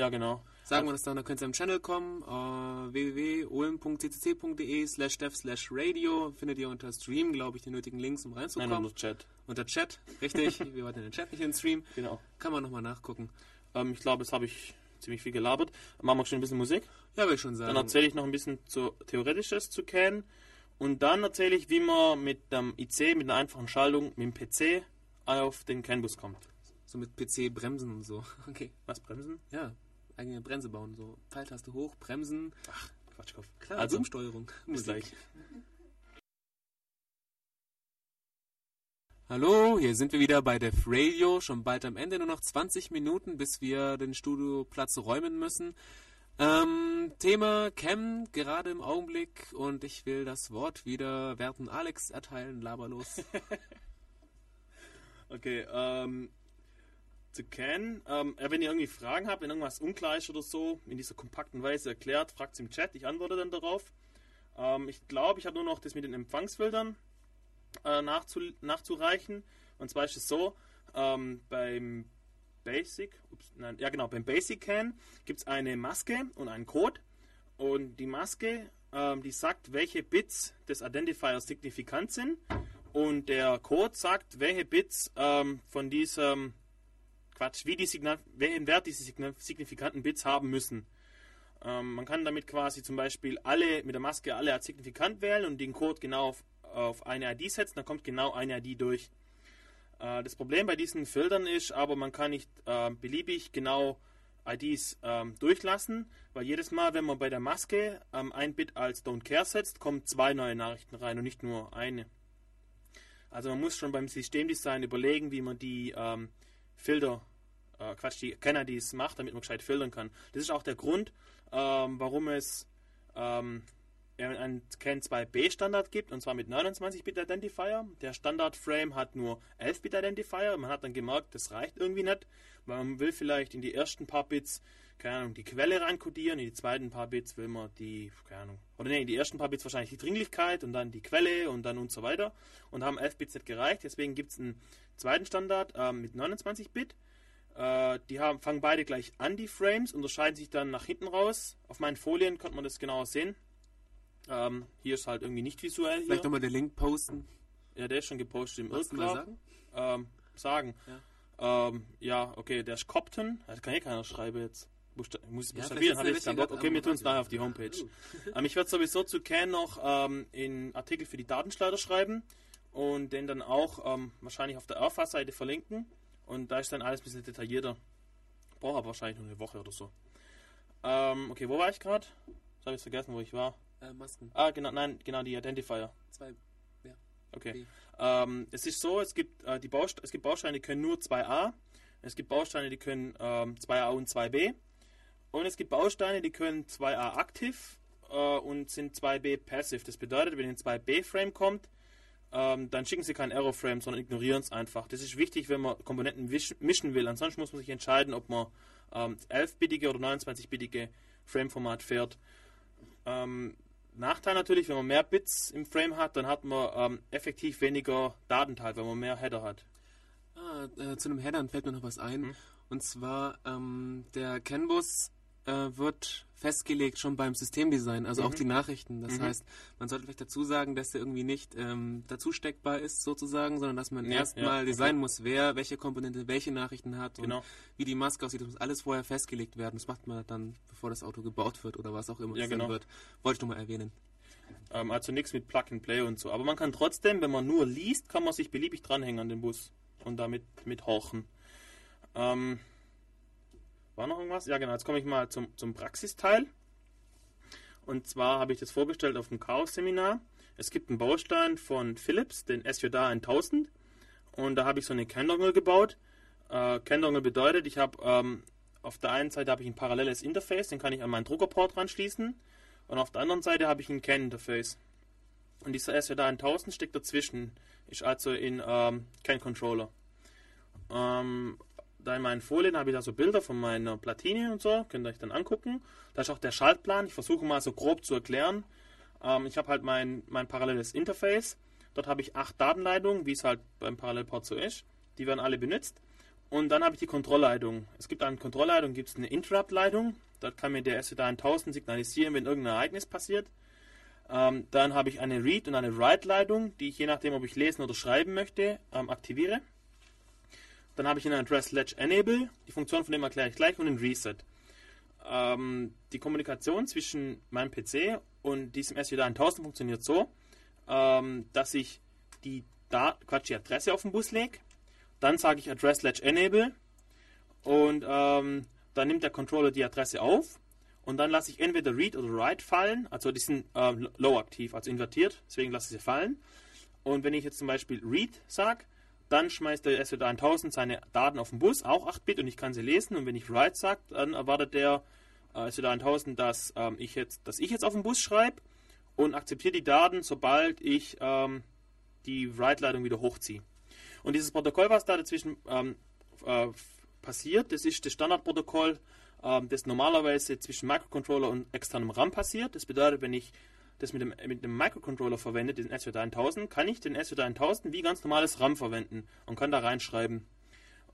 ja, genau. Sagen wir das dann, da könnt ihr im Channel kommen, uh, www.olm.ccc.de slash dev slash radio, findet ihr unter Stream, glaube ich, die nötigen Links, um reinzukommen. Nein, unter Chat. Unter Chat, richtig. wir wollten den Chat nicht in den Stream. Genau. Kann man nochmal nachgucken. Ähm, ich glaube, jetzt habe ich ziemlich viel gelabert. Machen wir schon ein bisschen Musik? Ja, will ich schon sagen. Dann erzähle ich noch ein bisschen zu Theoretisches zu Can. Und dann erzähle ich, wie man mit dem IC, mit einer einfachen Schaltung, mit dem PC auf den CAN-Bus kommt. So mit PC bremsen und so. Okay. Was bremsen? Ja, eigene Bremse bauen. So Pfeiltaste hoch, bremsen. Ach, Quatschkopf. Klar, also Umsteuerung. Bis gleich. Hallo, hier sind wir wieder bei Def Radio. Schon bald am Ende, nur noch 20 Minuten, bis wir den Studioplatz räumen müssen. Ähm, Thema Cam gerade im Augenblick und ich will das Wort wieder Werten Alex erteilen, laberlos. okay, ähm, zu kennen. Ähm, wenn ihr irgendwie Fragen habt, wenn irgendwas unklar ist oder so, in dieser kompakten Weise erklärt, fragt es im Chat, ich antworte dann darauf. Ähm, ich glaube, ich habe nur noch das mit den Empfangsfiltern äh, nachzu nachzureichen. Und zwar ist es so, ähm, beim Basic, ups, nein, ja genau, beim Basic Can gibt es eine Maske und einen Code. Und die Maske, ähm, die sagt, welche Bits des Identifiers signifikant sind. Und der Code sagt, welche Bits ähm, von diesem Quatsch, wie die Signal, welchen Wert diese signifikanten Bits haben müssen. Ähm, man kann damit quasi zum Beispiel alle mit der Maske alle als signifikant wählen und den Code genau auf, auf eine ID setzen, dann kommt genau eine ID durch. Äh, das Problem bei diesen Filtern ist aber, man kann nicht äh, beliebig genau IDs ähm, durchlassen, weil jedes Mal, wenn man bei der Maske ähm, ein Bit als Don't Care setzt, kommen zwei neue Nachrichten rein und nicht nur eine. Also man muss schon beim Systemdesign überlegen, wie man die ähm, Filter, äh, Quatsch, die Kennedys macht, damit man gescheit filtern kann. Das ist auch der Grund, ähm, warum es ähm, einen CAN 2B Standard gibt, und zwar mit 29-Bit Identifier. Der Standard-Frame hat nur 11-Bit Identifier. Man hat dann gemerkt, das reicht irgendwie nicht. Man will vielleicht in die ersten paar Bits, keine Ahnung, die Quelle reinkodieren, in die zweiten paar Bits will man die, keine Ahnung, oder nee, in die ersten paar Bits wahrscheinlich die Dringlichkeit und dann die Quelle und dann und so weiter. Und haben 11 Bits nicht gereicht, deswegen gibt es einen zweiten Standard äh, mit 29 Bit. Äh, die haben, fangen beide gleich an, die Frames, unterscheiden sich dann nach hinten raus. Auf meinen Folien konnte man das genauer sehen. Ähm, hier ist halt irgendwie nicht visuell. Vielleicht nochmal den Link posten. Ja, der ist schon gepostet im du mal sagen? Ähm, sagen. Ja. Ähm, ja, okay, der ist Copton. Das kann eh keiner schreiben jetzt. Buchsta muss Ja, buchstabieren, habe ich keinen der Bock. Okay, wir tun es nachher auf die Homepage. Uh. ähm, ich werde sowieso zu Can noch ähm, in Artikel für die Datenschleuder schreiben und den dann auch ähm, wahrscheinlich auf der RFA-Seite verlinken. Und da ist dann alles ein bisschen detaillierter. Brauche aber wahrscheinlich nur eine Woche oder so. Ähm, okay, wo war ich gerade? Das habe ich vergessen, wo ich war. Äh, Masken. Ah, genau, nein, genau, die Identifier. Zwei. Okay. Okay. Ähm, es ist so, es gibt, äh, die Baust es gibt Bausteine, die können nur 2a. Es gibt Bausteine, die können ähm, 2a und 2b. Und es gibt Bausteine, die können 2a aktiv äh, und sind 2b passive. Das bedeutet, wenn ein 2b-Frame kommt, ähm, dann schicken sie kein Error-Frame, sondern ignorieren es einfach. Das ist wichtig, wenn man Komponenten mischen will. Ansonsten muss man sich entscheiden, ob man ähm, 11-bittige oder 29-bittige Frame-Format fährt. Ähm, Nachteil natürlich, wenn man mehr Bits im Frame hat, dann hat man ähm, effektiv weniger Datenteil, wenn man mehr Header hat. Ah, äh, zu einem Headern fällt mir noch was ein. Hm. Und zwar, ähm, der CAN-Bus äh, wird festgelegt schon beim Systemdesign, also auch Mhm. die Nachrichten. Das Mhm. heißt, man sollte vielleicht dazu sagen, dass der irgendwie nicht ähm, dazu steckbar ist, sozusagen, sondern dass man Ja, erstmal ja, designen okay. muss, wer welche Komponente welche Nachrichten hat und Genau. wie die Maske aussieht. Das muss alles vorher festgelegt werden. Das macht man dann, bevor das Auto gebaut wird oder was auch immer Ja, genau. wird. Wollte ich nur mal erwähnen. Ähm, also nichts mit Plug and Play und so. Aber man kann trotzdem, wenn man nur liest, kann man sich beliebig dranhängen an den Bus und damit mithorchen. Ähm, war noch irgendwas? Ja, genau. Jetzt komme ich mal zum, zum Praxisteil. Und zwar habe ich das vorgestellt auf dem Chaos-Seminar. Es gibt einen Baustein von Philips, den SJA 1000. Und da habe ich so eine CAN-Dongle gebaut. Äh, CAN-Dongle bedeutet, ich habe ähm, auf der einen Seite habe ich ein paralleles Interface, den kann ich an meinen Druckerport ranschließen. Und auf der anderen Seite habe ich ein CAN-Interface. Und dieser SJA 1000 steckt dazwischen. Ist also in ähm, CAN-Controller. Ähm, da in meinen Folien habe ich da so Bilder von meiner Platine und so, könnt ihr euch dann angucken. Da ist auch der Schaltplan. Ich versuche mal so grob zu erklären. Ähm, ich habe halt mein, mein paralleles Interface. Dort habe ich acht Datenleitungen, wie es halt beim Parallelport so ist. Die werden alle benutzt. Und dann habe ich die Kontrollleitung. Es gibt eine Kontrollleitung, gibt es eine Interrupt-Leitung. Dort kann mir der SWD 1000 signalisieren, wenn irgendein Ereignis passiert. Ähm, dann habe ich eine Read- und eine Write-Leitung, die ich je nachdem, ob ich lesen oder schreiben möchte, ähm, aktiviere. Dann habe ich einen Address Ledge Enable, die Funktion von dem erkläre ich gleich, und einen Reset. Ähm, die Kommunikation zwischen meinem PC und diesem SWD 1000 funktioniert so, ähm, dass ich die, da Quatsch, die Adresse auf den Bus lege. Dann sage ich Address Ledge Enable und ähm, dann nimmt der Controller die Adresse auf und dann lasse ich entweder Read oder Write fallen, also die sind ähm, low aktiv, also invertiert, deswegen lasse ich sie fallen. Und wenn ich jetzt zum Beispiel Read sage, dann schmeißt der SWD 1000 seine Daten auf den Bus, auch 8-Bit und ich kann sie lesen. Und wenn ich Write sage, dann erwartet der äh, SWD 1000, dass, ähm, ich jetzt, dass ich jetzt auf den Bus schreibe und akzeptiert die Daten, sobald ich ähm, die Write-Leitung wieder hochziehe. Und dieses Protokoll, was da dazwischen ähm, äh, passiert, das ist das Standardprotokoll, ähm, das normalerweise zwischen Microcontroller und externem RAM passiert. Das bedeutet, wenn ich das mit dem, mit dem Microcontroller verwende, den SWD 1000, kann ich den SWD 1000 wie ganz normales RAM verwenden und kann da reinschreiben.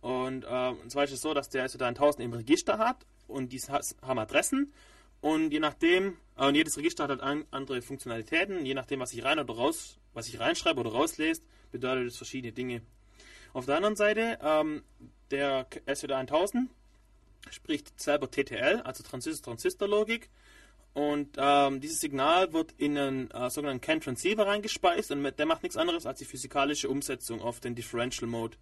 Und, äh, und zwar ist es so, dass der SWD 1000 im Register hat und die haben Adressen und je nachdem, äh, und jedes Register hat halt an, andere Funktionalitäten, je nachdem, was ich rein oder raus, was ich reinschreibe oder rauslese, bedeutet es verschiedene Dinge. Auf der anderen Seite, ähm, der SWD 1000 spricht selber TTL, also Transistor-Transistor-Logik. Und ähm, dieses Signal wird in einen äh, sogenannten CAN Transceiver reingespeist und der macht nichts anderes als die physikalische Umsetzung auf den Differential Mode.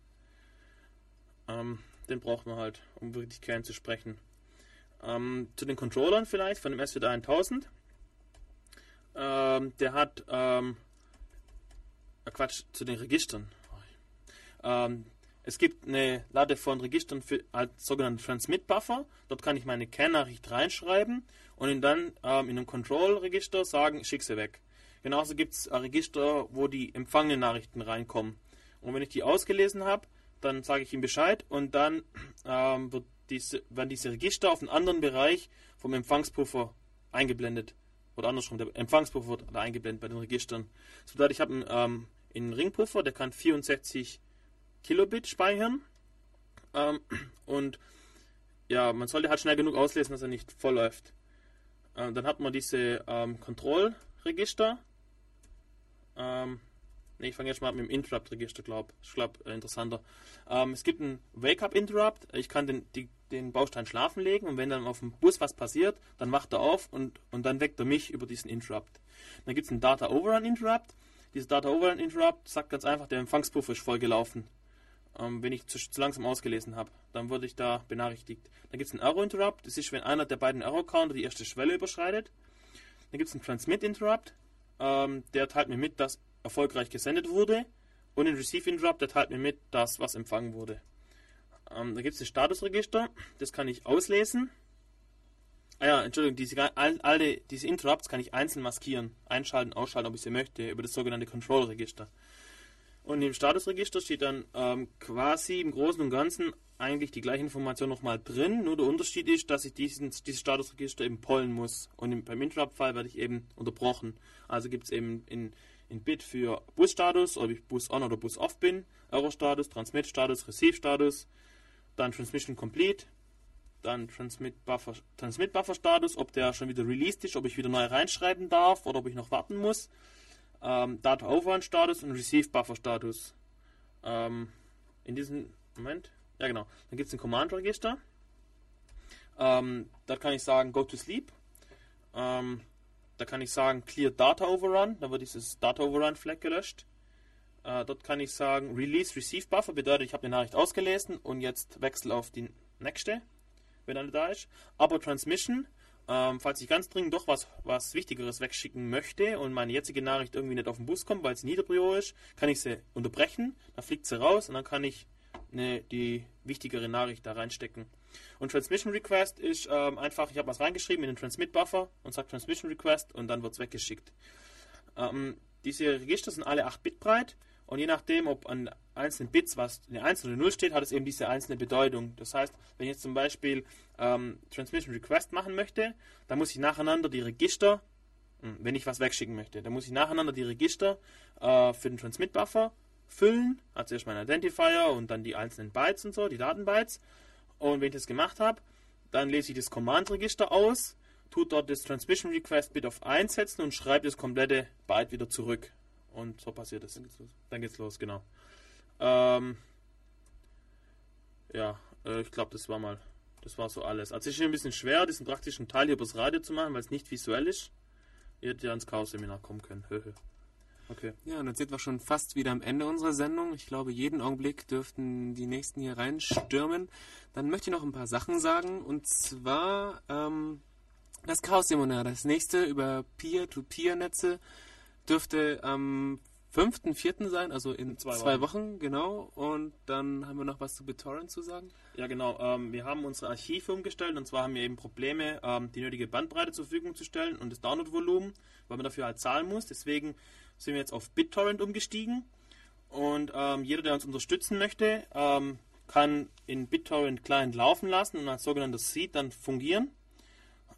Ähm, den braucht man halt, um wirklich Kern zu sprechen. Ähm, zu den Controllern vielleicht von dem SWD 1000. Ähm, der hat, ähm, äh, Quatsch, zu den Registern. Ähm, es gibt eine Lade von Registern für als sogenannten Transmit Buffer. Dort kann ich meine Kernnachricht reinschreiben und ihn dann ähm, in einem Control-Register sagen, schick sie weg. Genauso gibt es Register, wo die empfangenen Nachrichten reinkommen. Und wenn ich die ausgelesen habe, dann sage ich ihm Bescheid und dann ähm, wird diese, werden diese Register auf einen anderen Bereich vom Empfangspuffer eingeblendet. Oder andersrum, der Empfangspuffer wird eingeblendet bei den Registern. Bedeutet, ich habe einen, ähm, einen Ringpuffer, der kann 64 Kilobit speichern. Ähm, und ja, man sollte halt schnell genug auslesen, dass er nicht voll läuft. Ähm, dann hat man diese ähm, Kontrollregister. Ähm, ne, ich fange jetzt mal mit dem Interrupt-Register, glaube ich. glaube, äh, interessanter. Ähm, es gibt einen Wake-up-Interrupt. Ich kann den, die, den Baustein schlafen legen und wenn dann auf dem Bus was passiert, dann macht er auf und, und dann weckt er mich über diesen Interrupt. Dann gibt es einen Data-Overrun-Interrupt. Dieser Data-Overrun-Interrupt sagt ganz einfach, der Empfangspuffer ist voll gelaufen ähm, wenn ich zu, zu langsam ausgelesen habe. Dann wurde ich da benachrichtigt. Dann gibt es einen Error-Interrupt. Das ist, wenn einer der beiden Error-Counter die erste Schwelle überschreitet. Dann gibt es einen Transmit-Interrupt. Ähm, der teilt mir mit, dass erfolgreich gesendet wurde. Und einen Receive-Interrupt, der teilt mir mit, dass was empfangen wurde. Ähm, da gibt es das Statusregister. Das kann ich auslesen. Ah ja, Entschuldigung, diese, alle, diese Interrupts kann ich einzeln maskieren, einschalten, ausschalten, ob ich sie möchte, über das sogenannte Control-Register. Und im Statusregister steht dann ähm, quasi im Großen und Ganzen eigentlich die gleiche Information nochmal drin. Nur der Unterschied ist, dass ich diesen, dieses Statusregister eben pollen muss. Und im, beim Interrupt-Fall werde ich eben unterbrochen. Also gibt es eben in, in Bit für Bus-Status, ob ich Bus-On oder Bus-Off bin, Error-Status, Transmit-Status, Receive-Status, dann Transmission Complete, dann Transmit-Buffer-Status, Transmit ob der schon wieder released ist, ob ich wieder neu reinschreiben darf oder ob ich noch warten muss ähm, Data Overrun Status und Receive Buffer Status. Ähm, in diesem Moment, ja genau, dann gibt es ein Command Register. Ähm, da kann ich sagen Go to Sleep. Ähm, da kann ich sagen Clear Data Overrun, da wird dieses Data Overrun Flag gelöscht. Äh, dort kann ich sagen Release Receive Buffer, bedeutet ich habe die Nachricht ausgelesen und jetzt wechsel auf die nächste, wenn eine da ist. Aber Transmission ähm, falls ich ganz dringend doch was, was Wichtigeres wegschicken möchte und meine jetzige Nachricht irgendwie nicht auf den Bus kommt, weil es Niederprio ist, kann ich sie unterbrechen, dann fliegt sie raus und dann kann ich eine, die wichtigere Nachricht da reinstecken. Und Transmission Request ist ähm, einfach, ich habe was reingeschrieben in den Transmit Buffer und sage Transmission Request und dann wird es weggeschickt. Ähm, diese Register sind alle 8 Bit breit und je nachdem, ob an einzelnen Bits was eine 1 oder 0 steht, hat es eben diese einzelne Bedeutung. Das heißt, wenn ich jetzt zum Beispiel ähm, Transmission Request machen möchte, dann muss ich nacheinander die Register, hm, wenn ich was wegschicken möchte, dann muss ich nacheinander die Register äh, für den Transmit Buffer füllen. Also erst mein Identifier und dann die einzelnen Bytes und so, die Datenbytes. Und wenn ich das gemacht habe, dann lese ich das Command-Register aus, tut dort das Transmission Request Bit auf 1 setzen und schreibe das komplette Byte wieder zurück. Und so passiert es. Dann geht's los. Dann geht's los, genau. Ähm, ja, äh, ich glaube, das war mal, das war so alles. Also es ist ein bisschen schwer, diesen praktischen Teil hier übers Radio zu machen, weil es nicht visuell ist. Ihr hättet ja ins Chaos-Seminar kommen können. okay. Ja, und dann sind wir schon fast wieder am Ende unserer Sendung. Ich glaube, jeden Augenblick dürften die nächsten hier reinstürmen. Dann möchte ich noch ein paar Sachen sagen. Und zwar ähm, das Chaos-Seminar, das nächste über Peer-to-Peer-Netze dürfte am 5.4. sein, also in zwei, zwei Wochen. Wochen. genau. Und dann haben wir noch was zu BitTorrent zu sagen. Ja, genau. Ähm, wir haben unsere Archive umgestellt und zwar haben wir eben Probleme, ähm, die nötige Bandbreite zur Verfügung zu stellen und das Downloadvolumen, weil man dafür halt zahlen muss. Deswegen sind wir jetzt auf BitTorrent umgestiegen. Und ähm, jeder, der uns unterstützen möchte, ähm, kann in BitTorrent Client laufen lassen und als sogenanntes Seed dann fungieren.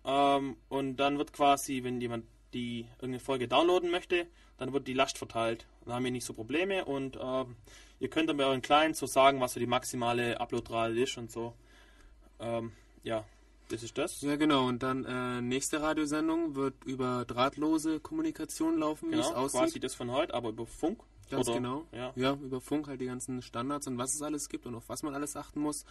Ähm, und dann wird quasi, wenn jemand die irgendeine Folge downloaden möchte, dann wird die Last verteilt. Dann haben wir nicht so Probleme und äh, ihr könnt dann bei euren Clients so sagen, was so die maximale Uploadrate ist und so. Ähm, ja, das ist das. Ja, genau. Und dann äh, nächste Radiosendung wird über drahtlose Kommunikation laufen, genau, wie es aussieht. quasi das von heute, aber über Funk. Ganz Oder, genau. Ja. ja, über Funk halt die ganzen Standards und was es alles gibt und auf was man alles achten muss.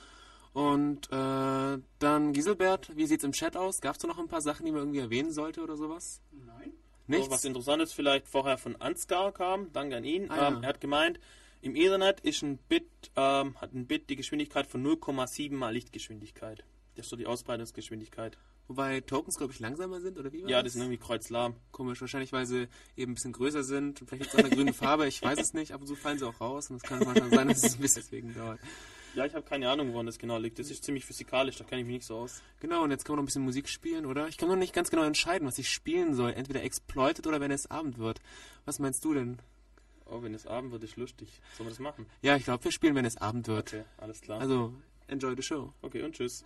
Und äh, dann Giselbert, wie sieht es im Chat aus? Gab es da noch ein paar Sachen, die man irgendwie erwähnen sollte oder sowas? Nein. Nichts? was Interessantes vielleicht vorher von Ansgar kam, danke an ihn. Ah, ähm, ja. Er hat gemeint, Im Ethernet ist ein Bit, ähm, hat ein Bit die Geschwindigkeit von 0,7 mal Lichtgeschwindigkeit. Das ist so die Ausbreitungsgeschwindigkeit. Wobei Tokens, glaube ich, langsamer sind, oder wie war Ja, das sind irgendwie kreuzlahm. Komisch, wahrscheinlich, weil sie eben ein bisschen größer sind. Vielleicht liegt es an der grünen Farbe, ich weiß es nicht. Ab und zu fallen sie auch raus und es kann manchmal sein, dass es ein bisschen deswegen dauert. Ja, ich habe keine Ahnung, woran das genau liegt. Das ist ziemlich physikalisch, da kenne ich mich nicht so aus. Genau, und jetzt können wir noch ein bisschen Musik spielen, oder? Ich kann noch nicht ganz genau entscheiden, was ich spielen soll. Entweder Exploited oder wenn es Abend wird. Was meinst du denn? Oh, wenn es Abend wird, ist lustig. Sollen wir das machen? Ja, ich glaube, wir spielen, wenn es Abend wird. Okay, alles klar. Also, enjoy the show. Okay, und tschüss.